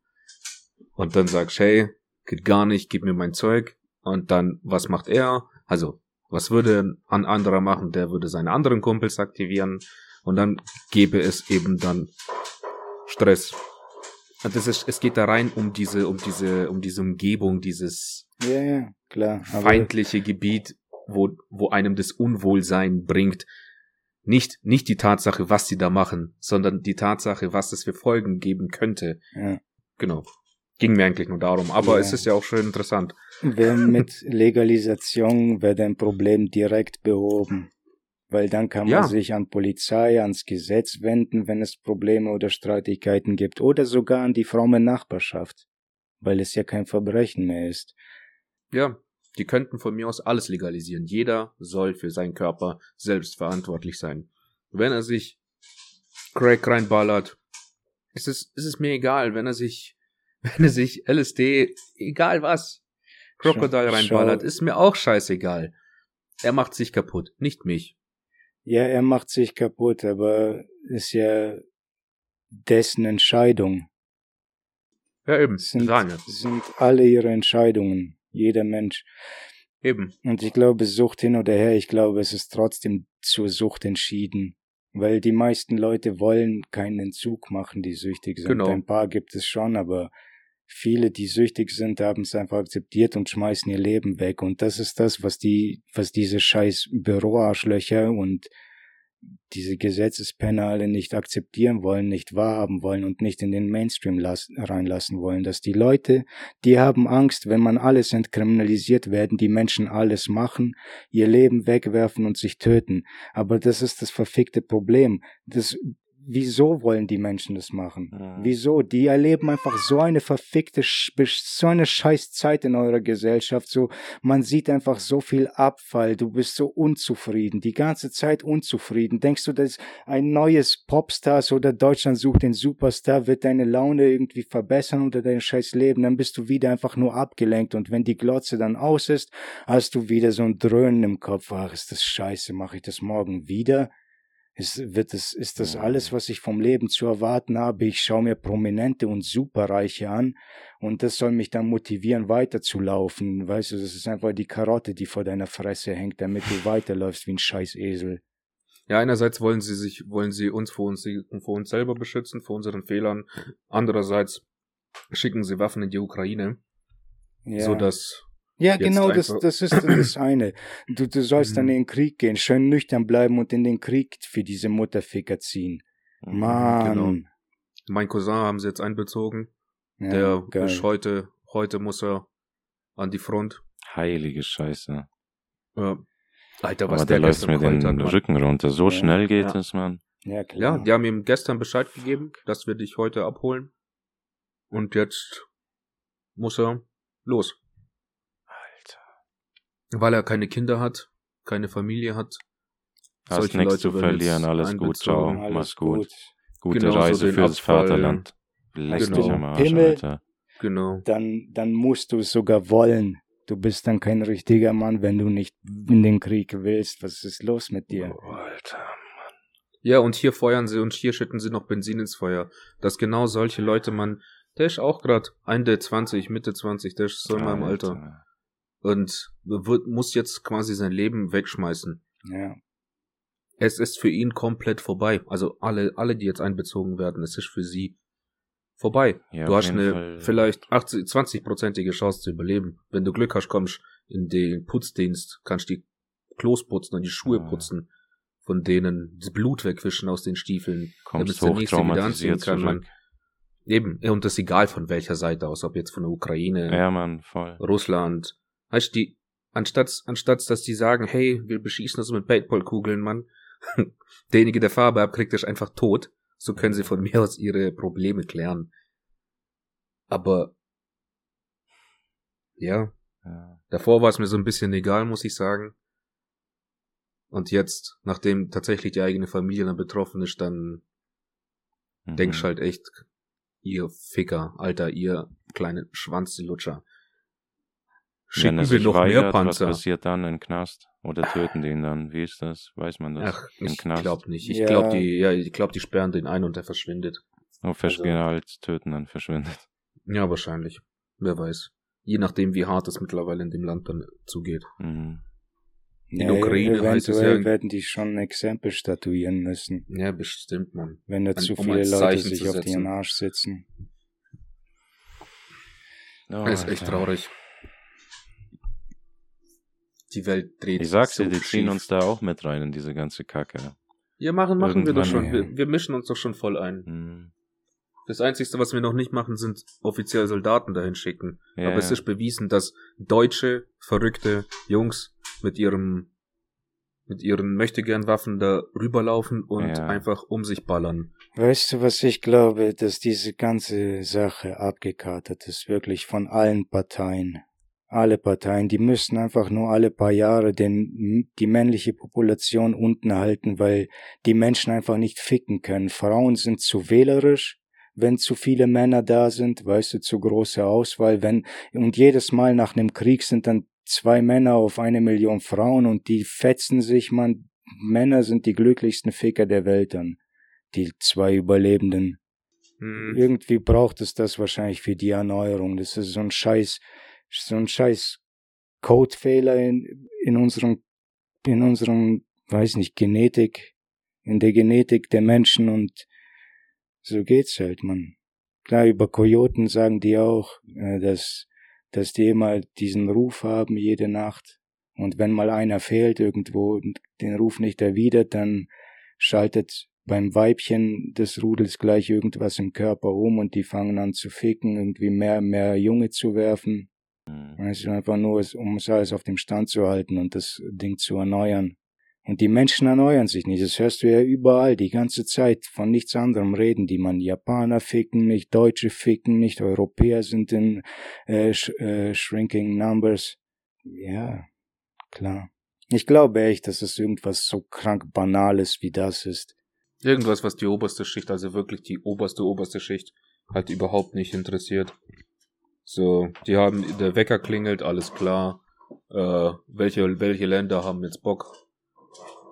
und dann sagst, hey, geht gar nicht, gib mir mein Zeug, und dann, was macht er? Also, was würde ein anderer machen? Der würde seine anderen Kumpels aktivieren, und dann gäbe es eben dann Stress. Und das ist, es geht da rein um diese, um diese, um diese Umgebung, dieses ja, ja, klar, feindliche Gebiet, wo, wo einem das Unwohlsein bringt. Nicht, nicht die Tatsache, was sie da machen, sondern die Tatsache, was es für Folgen geben könnte. Ja. Genau. Ging mir eigentlich nur darum, aber ja. es ist ja auch schön interessant. Wer mit Legalisation wird ein Problem direkt behoben weil dann kann man ja. sich an Polizei, ans Gesetz wenden, wenn es Probleme oder Streitigkeiten gibt, oder sogar an die fromme Nachbarschaft, weil es ja kein Verbrechen mehr ist. Ja, die könnten von mir aus alles legalisieren. Jeder soll für seinen Körper selbst verantwortlich sein. Wenn er sich Crack reinballert, ist es, ist es mir egal, wenn er sich, wenn er sich LSD, egal was, Crocodile reinballert, ist mir auch scheißegal. Er macht sich kaputt, nicht mich. Ja, er macht sich kaputt, aber ist ja dessen Entscheidung. Ja, eben. Sind, sind alle ihre Entscheidungen. Jeder Mensch. Eben. Und ich glaube, Sucht hin oder her, ich glaube, es ist trotzdem zur Sucht entschieden. Weil die meisten Leute wollen keinen Entzug machen, die süchtig sind. Genau. Ein paar gibt es schon, aber viele, die süchtig sind, haben es einfach akzeptiert und schmeißen ihr Leben weg. Und das ist das, was die, was diese scheiß Büroarschlöcher und diese Gesetzespenner nicht akzeptieren wollen, nicht wahrhaben wollen und nicht in den Mainstream lassen, reinlassen wollen, dass die Leute, die haben Angst, wenn man alles entkriminalisiert, werden die Menschen alles machen, ihr Leben wegwerfen und sich töten. Aber das ist das verfickte Problem. Das, wieso wollen die Menschen das machen? Mhm. Wieso? Die erleben einfach so eine verfickte, so eine scheiß Zeit in eurer Gesellschaft. So, man sieht einfach so viel Abfall. Du bist so unzufrieden, die ganze Zeit unzufrieden. Denkst du, dass ein neues Popstars oder Deutschland sucht den Superstar wird deine Laune irgendwie verbessern oder dein scheiß Leben? Dann bist du wieder einfach nur abgelenkt und wenn die Glotze dann aus ist, hast du wieder so ein Dröhnen im Kopf. Ach, ist das scheiße, mache ich das morgen wieder? Ist, wird es, ist das alles, was ich vom Leben zu erwarten habe? Ich schaue mir Prominente und Superreiche an und das soll mich dann motivieren, weiterzulaufen. Weißt du, das ist einfach die Karotte, die vor deiner Fresse hängt, damit du weiterläufst wie ein Scheißesel. Ja, einerseits wollen sie sich, wollen sie uns vor uns, vor uns selber beschützen, vor unseren Fehlern. Andererseits schicken sie Waffen in die Ukraine, ja. so dass ja, genau, das, das ist das eine. Du, du sollst dann mhm. in den Krieg gehen, schön nüchtern bleiben und in den Krieg für diese Mutterficker ziehen. Mhm, Mann. Genau. Mein Cousin haben sie jetzt einbezogen. Ja, der geil. ist heute, heute muss er an die Front. Heilige Scheiße. Ja. Alter, was Aber der, der läuft mir den hat, Rücken runter. So ja, schnell geht es, man. Ja, klar. Ja, die haben ihm gestern Bescheid gegeben, dass wir dich heute abholen. Und jetzt muss er los. Weil er keine Kinder hat, keine Familie hat. Hast nichts zu verlieren, alles gut, ciao, mach's gut. gut. Gute genau Reise so fürs Abfall. Vaterland. Leck genau. dich am Arsch, Himmel, Alter. Genau. Dann, dann musst du es sogar wollen. Du bist dann kein richtiger Mann, wenn du nicht in den Krieg willst. Was ist los mit dir? Oh, Alter, Mann. Ja, und hier feuern sie und hier schütten sie noch Benzin ins Feuer. Dass genau solche Leute, man, der ist auch grad Ende 20, Mitte 20, der ist so in meinem Alter und wird, muss jetzt quasi sein Leben wegschmeißen. Ja. Es ist für ihn komplett vorbei. Also alle, alle, die jetzt einbezogen werden, es ist für sie vorbei. Ja, du hast eine Fall. vielleicht 80, 20-prozentige Chance zu überleben. Wenn du Glück hast, kommst in den Putzdienst, kannst die Klos putzen und die Schuhe oh. putzen, von denen das Blut wegwischen aus den Stiefeln, kommst damit der nächste wieder anziehen kann. Man, eben, und das ist egal von welcher Seite aus, ob jetzt von der Ukraine, ja, Mann, voll. Russland, Weißt du, die, anstatt, anstatt, dass die sagen, hey, wir beschießen das mit Baseballkugeln, Mann. Derjenige, der Farbe abkriegt, ist einfach tot. So können sie von mir aus ihre Probleme klären. Aber, ja. ja. Davor war es mir so ein bisschen egal, muss ich sagen. Und jetzt, nachdem tatsächlich die eigene Familie dann betroffen ist, dann mhm. denkst halt echt, ihr Ficker, Alter, ihr kleine Schwanzlutscher Schicken Wenn er wir sich noch mehr weigert, was Panzer. passiert dann im Knast? Oder töten die ihn dann? Wie ist das? Weiß man das? Ach, Im ich Knast? glaube nicht. Ich Ja. glaube, die, ja, ich glaube, die sperren den ein und er verschwindet. Oh, also- als töten dann verschwindet. Ja, wahrscheinlich. Wer weiß. Je nachdem, wie hart es mittlerweile in dem Land dann zugeht. Mhm. In Ukraine heißt es ja- werden die schon ein Exempel statuieren müssen, Ja, bestimmt, man. wenn da Ein- zu um viele Leute sich auf setzen. den Arsch sitzen. Oh, Das ist echt Alter. traurig. Die Welt dreht Ich sag's so dir, die ziehen schief. uns da auch mit rein in diese ganze Kacke. Ja, machen, machen wir doch schon. Wir, wir mischen uns doch schon voll ein. Mhm. Das Einzige, was wir noch nicht machen, sind offiziell Soldaten dahin schicken. Ja, Aber es ja. ist bewiesen, dass deutsche, verrückte Jungs mit ihrem, mit ihren Möchtegern-Waffen da rüberlaufen und Ja. einfach um sich ballern. Weißt du, was ich glaube, dass diese ganze Sache abgekartet ist, wirklich von allen Parteien. Alle Parteien, die müssen einfach nur alle paar Jahre den, die männliche Population unten halten, weil die Menschen einfach nicht ficken können. Frauen sind zu wählerisch, wenn zu viele Männer da sind, weißt du, zu große Auswahl, wenn, und jedes Mal nach einem Krieg sind dann zwei Männer auf eine Million Frauen und die fetzen sich, man, Männer sind die glücklichsten Ficker der Welt dann die zwei Überlebenden. Hm. Irgendwie braucht es das wahrscheinlich für die Erneuerung. Das ist so ein scheiß, so ein scheiß Codefehler in, in unserem, in unserem, weiß nicht, Genetik, in der Genetik der Menschen und so geht's halt, man. Klar, über Kojoten sagen die auch, äh, dass, dass die immer diesen Ruf haben jede Nacht. Und wenn mal einer fehlt irgendwo und den Ruf nicht erwidert, dann schaltet beim Weibchen des Rudels gleich irgendwas im Körper um und die fangen an zu ficken, irgendwie mehr, mehr Junge zu werfen. Mhm. Weißt du, einfach nur, um es alles auf dem Stand zu halten und das Ding zu erneuern. Und die Menschen erneuern sich nicht. Das hörst du ja überall, die ganze Zeit. Von nichts anderem reden die man. Japaner ficken nicht, Deutsche ficken nicht, Europäer sind in äh, sh äh, shrinking numbers. Ja, klar. Ich glaube echt, dass es irgendwas so krank Banales wie das ist. Irgendwas, was die oberste Schicht, also wirklich die oberste, oberste Schicht, halt überhaupt nicht interessiert. So, die haben, der Wecker klingelt, alles klar. Äh, welche, welche Länder haben jetzt Bock?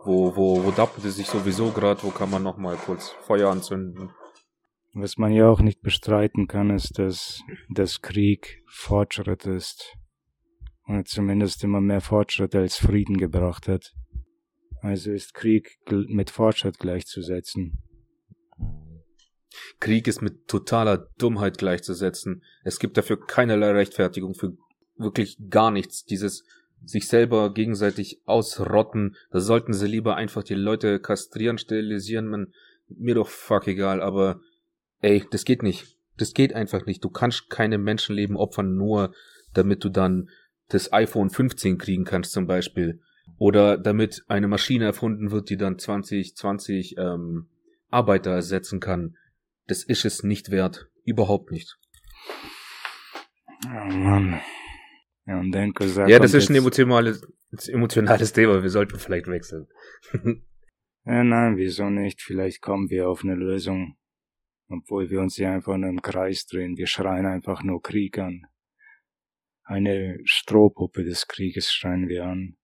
Wo, wo, wo dappelt es sich sowieso gerade? Wo kann man noch mal kurz Feuer anzünden? Was man ja auch nicht bestreiten kann, ist, dass das Krieg Fortschritt ist. Oder zumindest immer mehr Fortschritt als Frieden gebracht hat. Also ist Krieg mit Fortschritt gleichzusetzen. Krieg ist mit totaler Dummheit gleichzusetzen. Es gibt dafür keinerlei Rechtfertigung für wirklich gar nichts. Dieses sich selber gegenseitig ausrotten, da sollten sie lieber einfach die Leute kastrieren, sterilisieren, man, mir doch fuck egal, aber ey, das geht nicht. Das geht einfach nicht. Du kannst keine Menschenleben opfern, nur damit du dann das iPhone 15 kriegen kannst zum Beispiel. Oder damit eine Maschine erfunden wird, die dann 20, 20 ähm, Arbeiter ersetzen kann. Das ist es nicht wert. Überhaupt nicht. Oh Mann. Ja, und dann Kosak ja, das ist ein emotionales, emotionales Thema. Wir sollten vielleicht wechseln. Ja, nein, wieso nicht? Vielleicht kommen wir auf eine Lösung. Obwohl wir uns hier einfach nur im Kreis drehen. Wir schreien einfach nur Krieg an. Eine Strohpuppe des Krieges schreien wir an.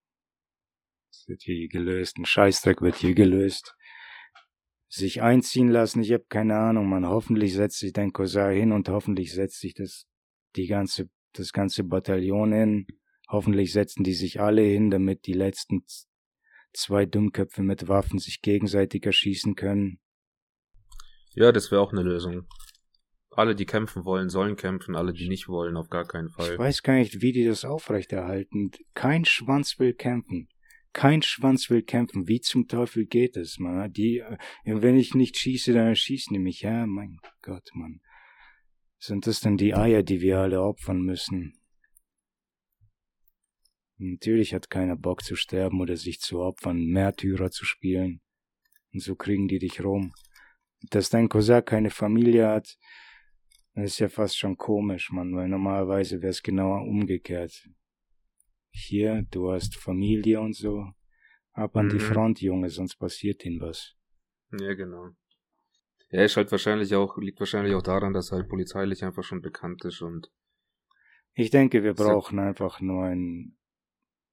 Es wird hier gelöst. Ein Scheißdreck wird hier gelöst. Sich einziehen lassen, ich habe keine Ahnung, man. Hoffentlich setzt sich dein Cousin hin und hoffentlich setzt sich das, die ganze, das ganze Bataillon hin. Hoffentlich setzen die sich alle hin, damit die letzten zwei Dummköpfe mit Waffen sich gegenseitig erschießen können. Ja, das wäre auch eine Lösung. Alle, die kämpfen wollen, sollen kämpfen. Alle, die nicht wollen, auf gar keinen Ich Fall. weiß gar nicht, wie die das aufrechterhalten. Kein Schwanz will kämpfen. Kein Schwanz will kämpfen. Wie zum Teufel geht es, man? Die, äh, wenn ich nicht schieße, dann erschießen die mich. Ja, mein Gott, Mann. Sind das denn die Eier, die wir alle opfern müssen? Natürlich hat keiner Bock zu sterben oder sich zu opfern, Märtyrer zu spielen. Und so kriegen die dich rum. Dass dein Cousin keine Familie hat, das ist ja fast schon komisch, Mann, weil normalerweise wäre es genau umgekehrt. Hier, du hast Familie und so. Ab an die Mhm. Front, Junge, sonst passiert ihnen was. Ja, genau. Ja, ist halt wahrscheinlich auch, liegt wahrscheinlich auch daran, dass halt polizeilich einfach schon bekannt ist und Ich denke, wir brauchen einfach nur einen,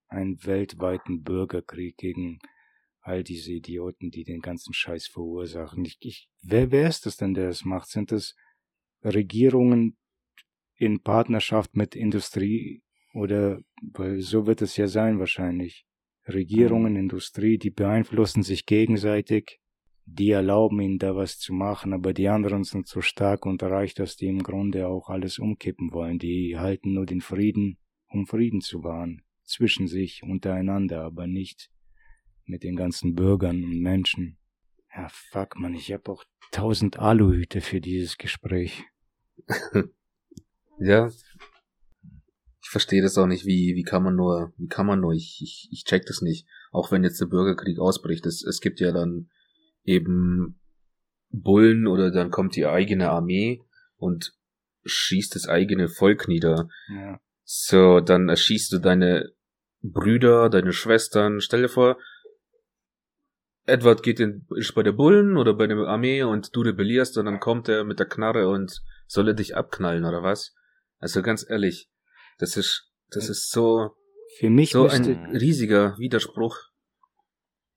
einen weltweiten Bürgerkrieg gegen all diese Idioten, die den ganzen Scheiß verursachen. Ich, ich, wer, wer ist das denn, der das macht? Sind das Regierungen in Partnerschaft mit Industrie oder, weil so wird es ja sein wahrscheinlich. Regierungen, mhm. Industrie, die beeinflussen sich gegenseitig, die erlauben ihnen da was zu machen, aber die anderen sind so stark und reich, dass die im Grunde auch alles umkippen wollen. Die halten nur den Frieden, um Frieden zu wahren, zwischen sich, untereinander, aber nicht mit den ganzen Bürgern und Menschen. Ja, fuck, man, ich hab auch tausend Aluhüte für dieses Gespräch. ja. Ich verstehe das auch nicht, wie, wie kann man nur, wie kann man nur, ich, ich, ich check das nicht. Auch wenn jetzt der Bürgerkrieg ausbricht, es, es gibt ja dann eben Bullen oder dann kommt die eigene Armee und schießt das eigene Volk nieder. Ja. So, dann erschießt du deine Brüder, deine Schwestern. Stell dir vor, Edward geht in, ist bei der Bullen oder bei der Armee und du rebellierst und dann kommt er mit der Knarre und soll er dich abknallen oder was? Also ganz ehrlich, das ist, das ist so, für mich so ein riesiger Widerspruch.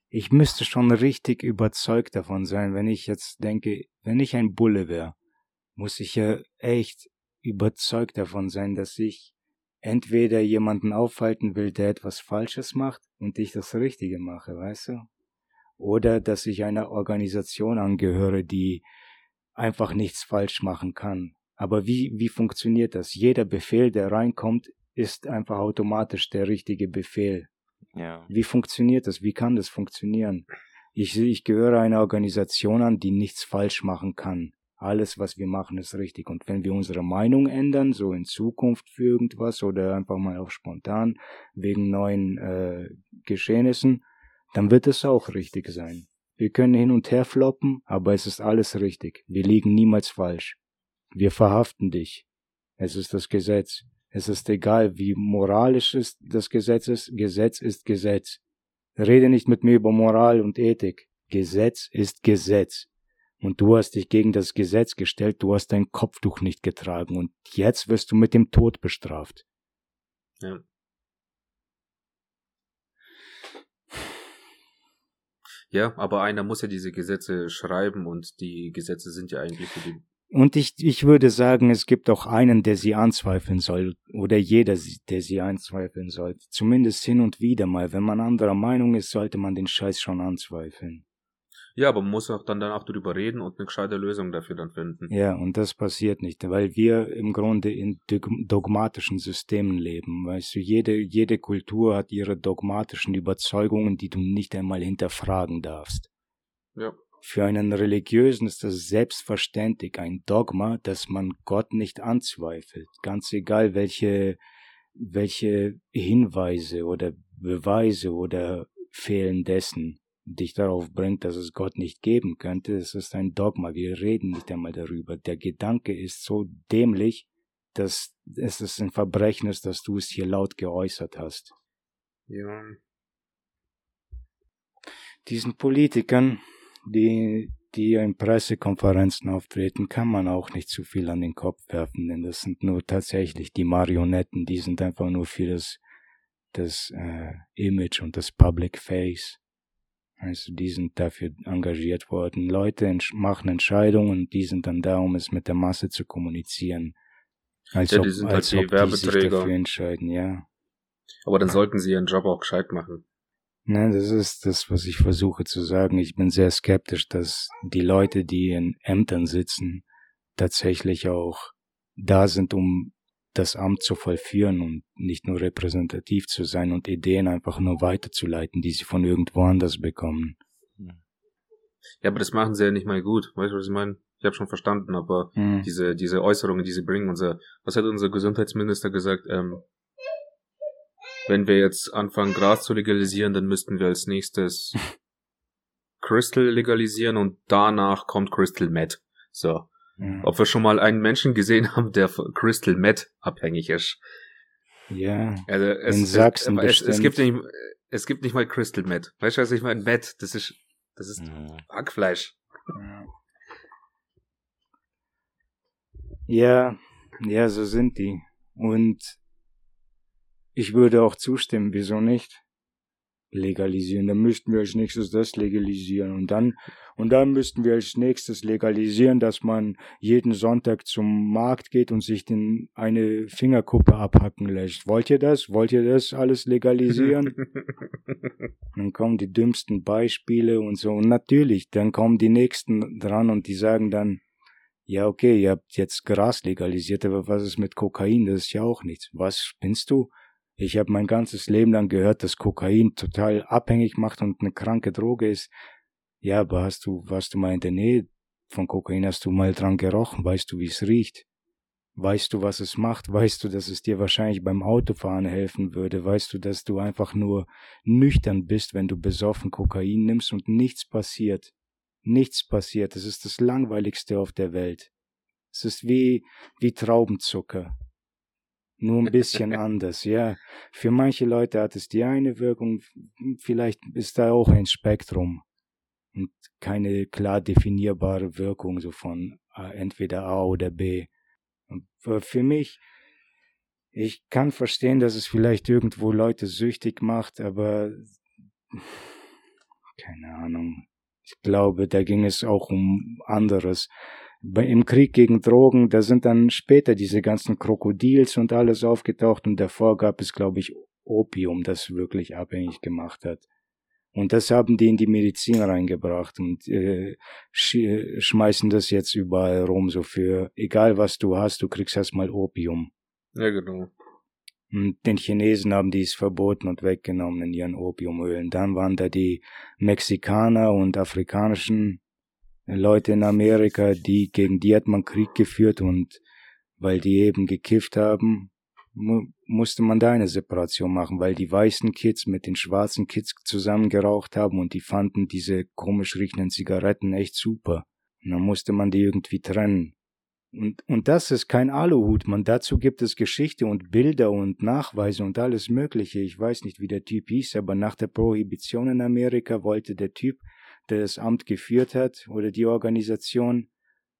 Ich müsste schon richtig überzeugt davon sein, wenn ich jetzt denke, wenn ich ein Bulle wäre, muss ich ja echt überzeugt davon sein, dass ich entweder jemanden aufhalten will, der etwas Falsches macht und ich das Richtige mache, weißt du? oder dass ich einer Organisation angehöre, die einfach nichts falsch machen kann. Aber wie, wie funktioniert das? Jeder Befehl, der reinkommt, ist einfach automatisch der richtige Befehl. Ja. Wie funktioniert das? Wie kann das funktionieren? Ich, ich gehöre einer Organisation an, die nichts falsch machen kann. Alles, was wir machen, ist richtig. Und wenn wir unsere Meinung ändern, so in Zukunft für irgendwas oder einfach mal auf spontan wegen neuen äh, Geschehnissen, dann wird es auch richtig sein. Wir können hin und her floppen, aber es ist alles richtig. Wir liegen niemals falsch. Wir verhaften dich. Es ist das Gesetz. Es ist egal, wie moralisch ist das Gesetz ist. Gesetz ist Gesetz. Rede nicht mit mir über Moral und Ethik. Gesetz ist Gesetz. Und du hast dich gegen das Gesetz gestellt, du hast dein Kopftuch nicht getragen und jetzt wirst du mit dem Tod bestraft. Ja. Ja, aber einer muss ja diese Gesetze schreiben und die Gesetze sind ja eigentlich für die. Und ich, ich würde sagen, es gibt auch einen, der sie anzweifeln soll, oder jeder, der sie anzweifeln soll. Zumindest hin und wieder mal. Wenn man anderer Meinung ist, sollte man den Scheiß schon anzweifeln. Ja, aber man muss auch dann danach darüber reden und eine gescheite Lösung dafür dann finden. Ja, und das passiert nicht, weil wir im Grunde in dogmatischen Systemen leben. Weißt du, jede, jede Kultur hat ihre dogmatischen Überzeugungen, die du nicht einmal hinterfragen darfst. Ja. Für einen Religiösen ist das selbstverständlich ein Dogma, dass man Gott nicht anzweifelt. Ganz egal, welche, welche Hinweise oder Beweise oder Fehlen dessen dich darauf bringt, dass es Gott nicht geben könnte, es ist ein Dogma. Wir reden nicht einmal darüber. Der Gedanke ist so dämlich, dass es ein Verbrechen ist, dass du es hier laut geäußert hast. Ja. Diesen Politikern, die, die in Pressekonferenzen auftreten, kann man auch nicht zu viel an den Kopf werfen, denn das sind nur tatsächlich die Marionetten, die sind einfach nur für das, das äh, Image und das Public Face also die sind dafür engagiert worden. Leute machen Entscheidungen und die sind dann da, um es mit der Masse zu kommunizieren. Als ja, die sind halt die Werbeträger. Die dafür entscheiden, ja. Aber dann sollten sie ihren Job auch gescheit machen. Nein, das ist das, was ich versuche zu sagen. Ich bin sehr skeptisch, dass die Leute, die in Ämtern sitzen, tatsächlich auch da sind, um das Amt zu vollführen und nicht nur repräsentativ zu sein und Ideen einfach nur weiterzuleiten, die sie von irgendwo anders bekommen. Ja, aber das machen sie ja nicht mal gut. Weißt du, was ich meine? Ich habe schon verstanden, aber hm. diese, diese Äußerungen, die sie bringen, unser, was hat unser Gesundheitsminister gesagt? Ähm, wenn wir jetzt anfangen, Gras zu legalisieren, dann müssten wir als nächstes Crystal legalisieren und danach kommt Crystal Meth. So. Ja. Ob wir schon mal einen Menschen gesehen haben, der von Crystal Meth abhängig ist. Ja. Also es, in Sachsen es, es, es, gibt nicht, es gibt nicht mal Crystal Meth. Weißt du, was ich meine? Meth, das ist, das ist ja. Hackfleisch. Ja, ja, so sind die. Und ich würde auch zustimmen, wieso nicht? Legalisieren. Dann müssten wir als nächstes das legalisieren. Und dann, und dann müssten wir als nächstes legalisieren, dass man jeden Sonntag zum Markt geht und sich den, eine Fingerkuppe abhacken lässt. Wollt ihr das? Wollt ihr das alles legalisieren? dann kommen die dümmsten Beispiele und so. Und natürlich, dann kommen die nächsten dran und die sagen dann, ja, okay, ihr habt jetzt Gras legalisiert, aber was ist mit Kokain? Das ist ja auch nichts. Was spinnst du? Ich habe mein ganzes Leben lang gehört, dass Kokain total abhängig macht und eine kranke Droge ist. Ja, aber hast du, warst du mal in der Nähe von Kokain, hast du mal dran gerochen, weißt du, wie es riecht? Weißt du, was es macht? Weißt du, dass es dir wahrscheinlich beim Autofahren helfen würde? Weißt du, dass du einfach nur nüchtern bist, wenn du besoffen Kokain nimmst und nichts passiert? Nichts passiert. Es ist das langweiligste auf der Welt. Es ist wie, wie Traubenzucker. Nur ein bisschen anders, ja. Für manche Leute hat es die eine Wirkung, vielleicht ist da auch ein Spektrum und keine klar definierbare Wirkung so von äh, entweder A oder B. Und für mich, ich kann verstehen, dass es vielleicht irgendwo Leute süchtig macht, aber keine Ahnung. Ich glaube, da ging es auch um anderes. Im Krieg gegen Drogen, da sind dann später diese ganzen Krokodils und alles aufgetaucht und davor gab es, glaube ich, Opium, das wirklich abhängig gemacht hat. Und das haben die in die Medizin reingebracht und äh, sch schmeißen das jetzt überall rum, so für egal was du hast, du kriegst erstmal Opium. Ja, genau. Und den Chinesen haben die es verboten und weggenommen in ihren Opiumölen. Dann waren da die Mexikaner und afrikanischen Leute in Amerika, die gegen die hat man Krieg geführt und weil die eben gekifft haben, mu musste man da eine Separation machen, weil die weißen Kids mit den schwarzen Kids zusammen geraucht haben und die fanden diese komisch riechenden Zigaretten echt super. Und dann musste man die irgendwie trennen. Und, und das ist kein Aluhut, man. Dazu gibt es Geschichte und Bilder und Nachweise und alles Mögliche. Ich weiß nicht, wie der Typ hieß, aber nach der Prohibition in Amerika wollte der Typ, der das Amt geführt hat oder die Organisation,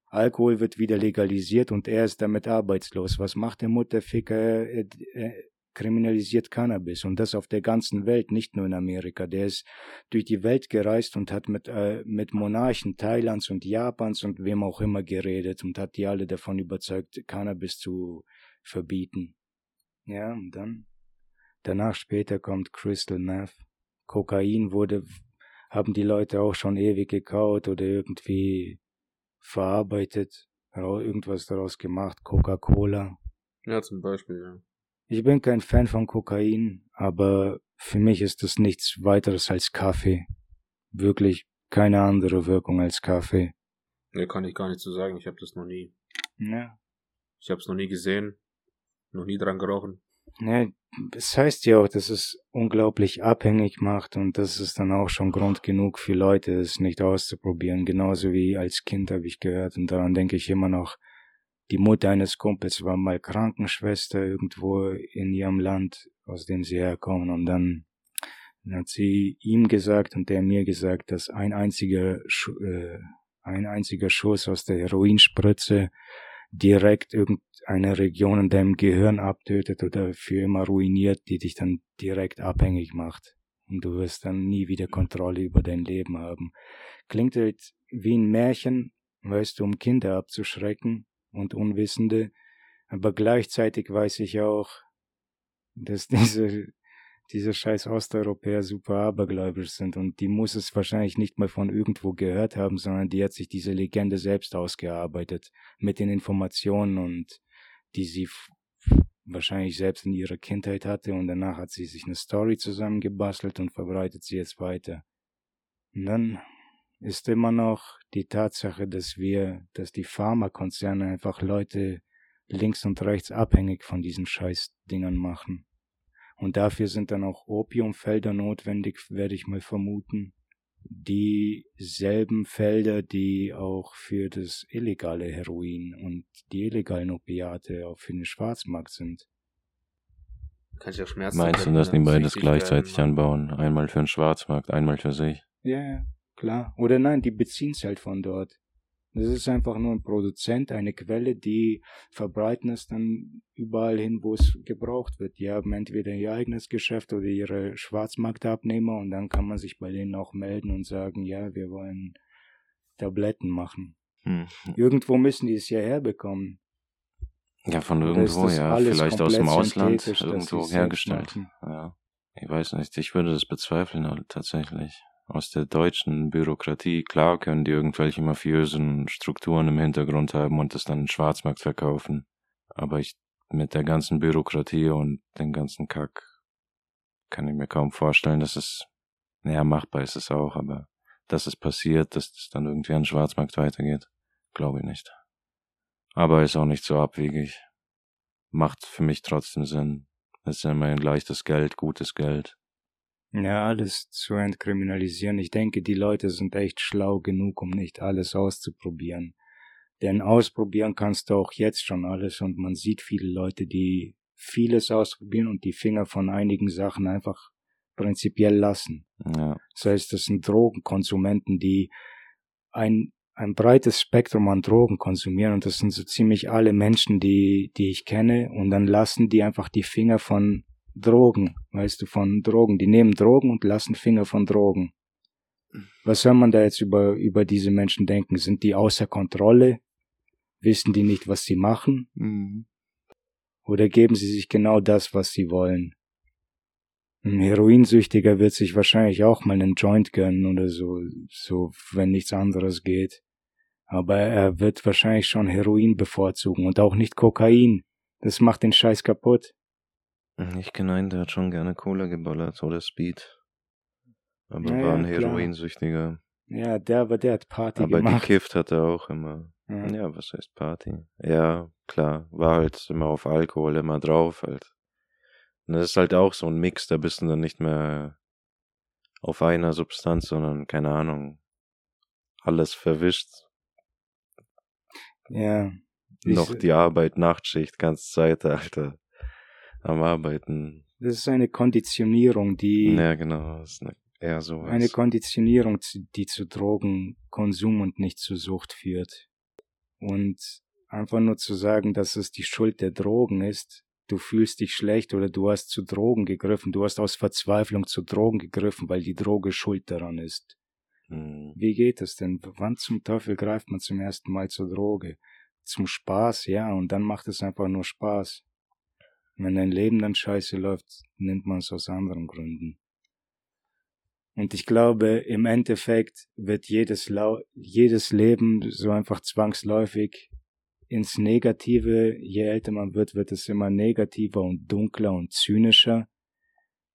Alkohol wird wieder legalisiert und er ist damit arbeitslos. Was macht der Mutterficker? Er, er, kriminalisiert Cannabis und das auf der ganzen Welt, nicht nur in Amerika. Der ist durch die Welt gereist und hat mit, äh, mit Monarchen Thailands und Japans und wem auch immer geredet und hat die alle davon überzeugt, Cannabis zu verbieten. Ja, und dann, danach später kommt Crystal Meth. Kokain wurde, haben die Leute auch schon ewig gekaut oder irgendwie verarbeitet, irgendwas daraus gemacht, Coca-Cola. Ja, zum Beispiel, ja. Ich bin kein Fan von Kokain, aber für mich ist das nichts weiteres als Kaffee. Wirklich keine andere Wirkung als Kaffee. Ne, kann ich gar nicht so sagen. Ich habe das noch nie. Ja. Ich habe es noch nie gesehen, noch nie dran gerochen. Ja, es heißt ja auch, dass es unglaublich abhängig macht und das ist dann auch schon Grund genug für Leute, es nicht auszuprobieren. Genauso wie als Kind habe ich gehört und daran denke ich immer noch. Die Mutter eines Kumpels war mal Krankenschwester irgendwo in ihrem Land, aus dem sie herkommen. Und dann hat sie ihm gesagt und der mir gesagt, dass ein einziger, äh, ein einziger Schuss aus der Heroinspritze direkt irgendeine Region in deinem Gehirn abtötet oder für immer ruiniert, die dich dann direkt abhängig macht. Und du wirst dann nie wieder Kontrolle über dein Leben haben. Klingt halt wie ein Märchen, weißt du, um Kinder abzuschrecken, und Unwissende, aber gleichzeitig weiß ich auch, dass diese, diese scheiß Osteuropäer super abergläubisch sind und die muss es wahrscheinlich nicht mal von irgendwo gehört haben, sondern die hat sich diese Legende selbst ausgearbeitet mit den Informationen und die sie wahrscheinlich selbst in ihrer Kindheit hatte und danach hat sie sich eine Story zusammengebastelt und verbreitet sie jetzt weiter. Und dann ist immer noch die Tatsache, dass wir, dass die Pharmakonzerne einfach Leute links und rechts abhängig von diesen Scheißdingern machen. Und dafür sind dann auch Opiumfelder notwendig, werde ich mal vermuten. Dieselben Felder, die auch für das illegale Heroin und die illegalen Opiate auch für den Schwarzmarkt sind. Kann ich auch Schmerzen Meinst du, dass die beides gleichzeitig anbauen? Einmal für den Schwarzmarkt, einmal für sich? Ja, ja. Klar. Oder nein, die beziehen es halt von dort. Das ist einfach nur ein Produzent, eine Quelle, die verbreiten es dann überall hin, wo es gebraucht wird. Die haben entweder ihr eigenes Geschäft oder ihre Schwarzmarktabnehmer und dann kann man sich bei denen auch melden und sagen, ja, wir wollen Tabletten machen. Hm. Irgendwo müssen die es ja herbekommen. Ja, von irgendwo, ja. Vielleicht aus dem Ausland irgendwo hergestellt. Ja. Ich weiß nicht, ich würde das bezweifeln tatsächlich aus der deutschen Bürokratie. Klar können die irgendwelche mafiösen Strukturen im Hintergrund haben und das dann im Schwarzmarkt verkaufen. Aber ich, mit der ganzen Bürokratie und den ganzen Kack kann ich mir kaum vorstellen, dass es, naja, machbar ist es auch, aber dass es passiert, dass es dann irgendwie an den Schwarzmarkt weitergeht, glaube ich nicht. Aber ist auch nicht so abwegig. Macht für mich trotzdem Sinn. Es ist immerhin leichtes Geld, gutes Geld. Ja, alles zu entkriminalisieren. Ich denke, die Leute sind echt schlau genug, um nicht alles auszuprobieren. Denn ausprobieren kannst du auch jetzt schon alles und man sieht viele Leute, die vieles ausprobieren und die Finger von einigen Sachen einfach prinzipiell lassen. Ja. Das heißt, das sind Drogenkonsumenten, die ein, ein breites Spektrum an Drogen konsumieren und das sind so ziemlich alle Menschen, die, die ich kenne und dann lassen die einfach die Finger von Drogen, weißt du, von Drogen. Die nehmen Drogen und lassen Finger von Drogen. Was soll man da jetzt über, über diese Menschen denken? Sind die außer Kontrolle? Wissen die nicht, was sie machen? Mhm. Oder geben sie sich genau das, was sie wollen? Ein Heroinsüchtiger wird sich wahrscheinlich auch mal einen Joint gönnen oder so, so, wenn nichts anderes geht. Aber er wird wahrscheinlich schon Heroin bevorzugen und auch nicht Kokain. Das macht den Scheiß kaputt. Hm, ich kenne einen, der hat schon gerne Cola geballert oder Speed. Aber ja, war ein ja, Heroinsüchtiger. Ja, der, aber der hat Party aber gemacht. Aber gekifft hat er auch immer. Ja. ja, was heißt Party? Ja, klar, war halt immer auf Alkohol, immer drauf halt. Und das ist halt auch so ein Mix, da bist du dann nicht mehr auf einer Substanz, sondern, keine Ahnung, alles verwischt. Ja. Noch die Arbeit, Nachtschicht, ganze Zeit, Alter am Arbeiten. Das ist eine Konditionierung, die. Ja, genau. Das ist eine, eher sowas. Eine Konditionierung, die zu Drogenkonsum und nicht zu Sucht führt. Und einfach nur zu sagen, dass es die Schuld der Drogen ist, du fühlst dich schlecht oder du hast zu Drogen gegriffen, du hast aus Verzweiflung zu Drogen gegriffen, weil die Droge schuld daran ist. Hm. Wie geht es denn? Wann zum Teufel greift man zum ersten Mal zur Droge? Zum Spaß, ja, und dann macht es einfach nur Spaß. Wenn dein Leben dann scheiße läuft, nimmt man es aus anderen Gründen. Und ich glaube, im Endeffekt wird jedes, Lau jedes Leben so einfach zwangsläufig ins Negative. Je älter man wird, wird es immer negativer und dunkler und zynischer.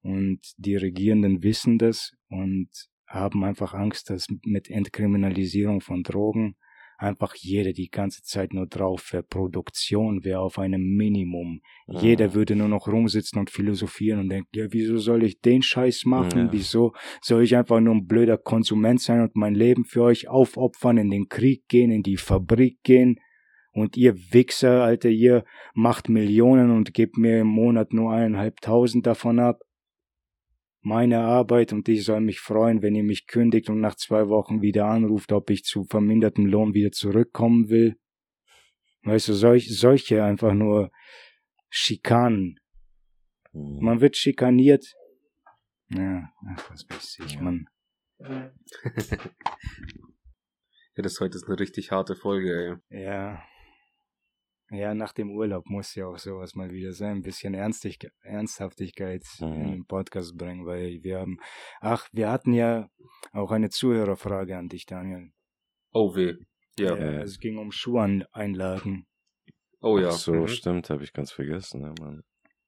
Und die Regierenden wissen das und haben einfach Angst, dass mit Entkriminalisierung von Drogen einfach jeder die ganze Zeit nur drauf wäre. Produktion wäre auf einem Minimum. Ja. Jeder würde nur noch rumsitzen und philosophieren und denken, ja, wieso soll ich den Scheiß machen? Ja. Wieso soll ich einfach nur ein blöder Konsument sein und mein Leben für euch aufopfern, in den Krieg gehen, in die Fabrik gehen? Und ihr Wichser, Alter, ihr macht Millionen und gebt mir im Monat nur eineinhalbtausend davon ab meine Arbeit und ich soll mich freuen, wenn ihr mich kündigt und nach zwei Wochen wieder anruft, ob ich zu vermindertem Lohn wieder zurückkommen will. Weißt du, solch, solche einfach nur Schikanen. Mhm. Man wird schikaniert. Ja, ach, was weiß ich, Mann. ja, das heute ist eine richtig harte Folge, ey. Ja. Ja, nach dem Urlaub muss ja auch sowas mal wieder sein, ein bisschen Ernstig Ernsthaftigkeit mhm. in den Podcast bringen, weil wir haben, ach, wir hatten ja auch eine Zuhörerfrage an dich, Daniel. Oh weh, ja. ja es ging um Schuheinlagen. Oh ja. Ach so, mhm. stimmt, habe ich ganz vergessen. Ja, Mann.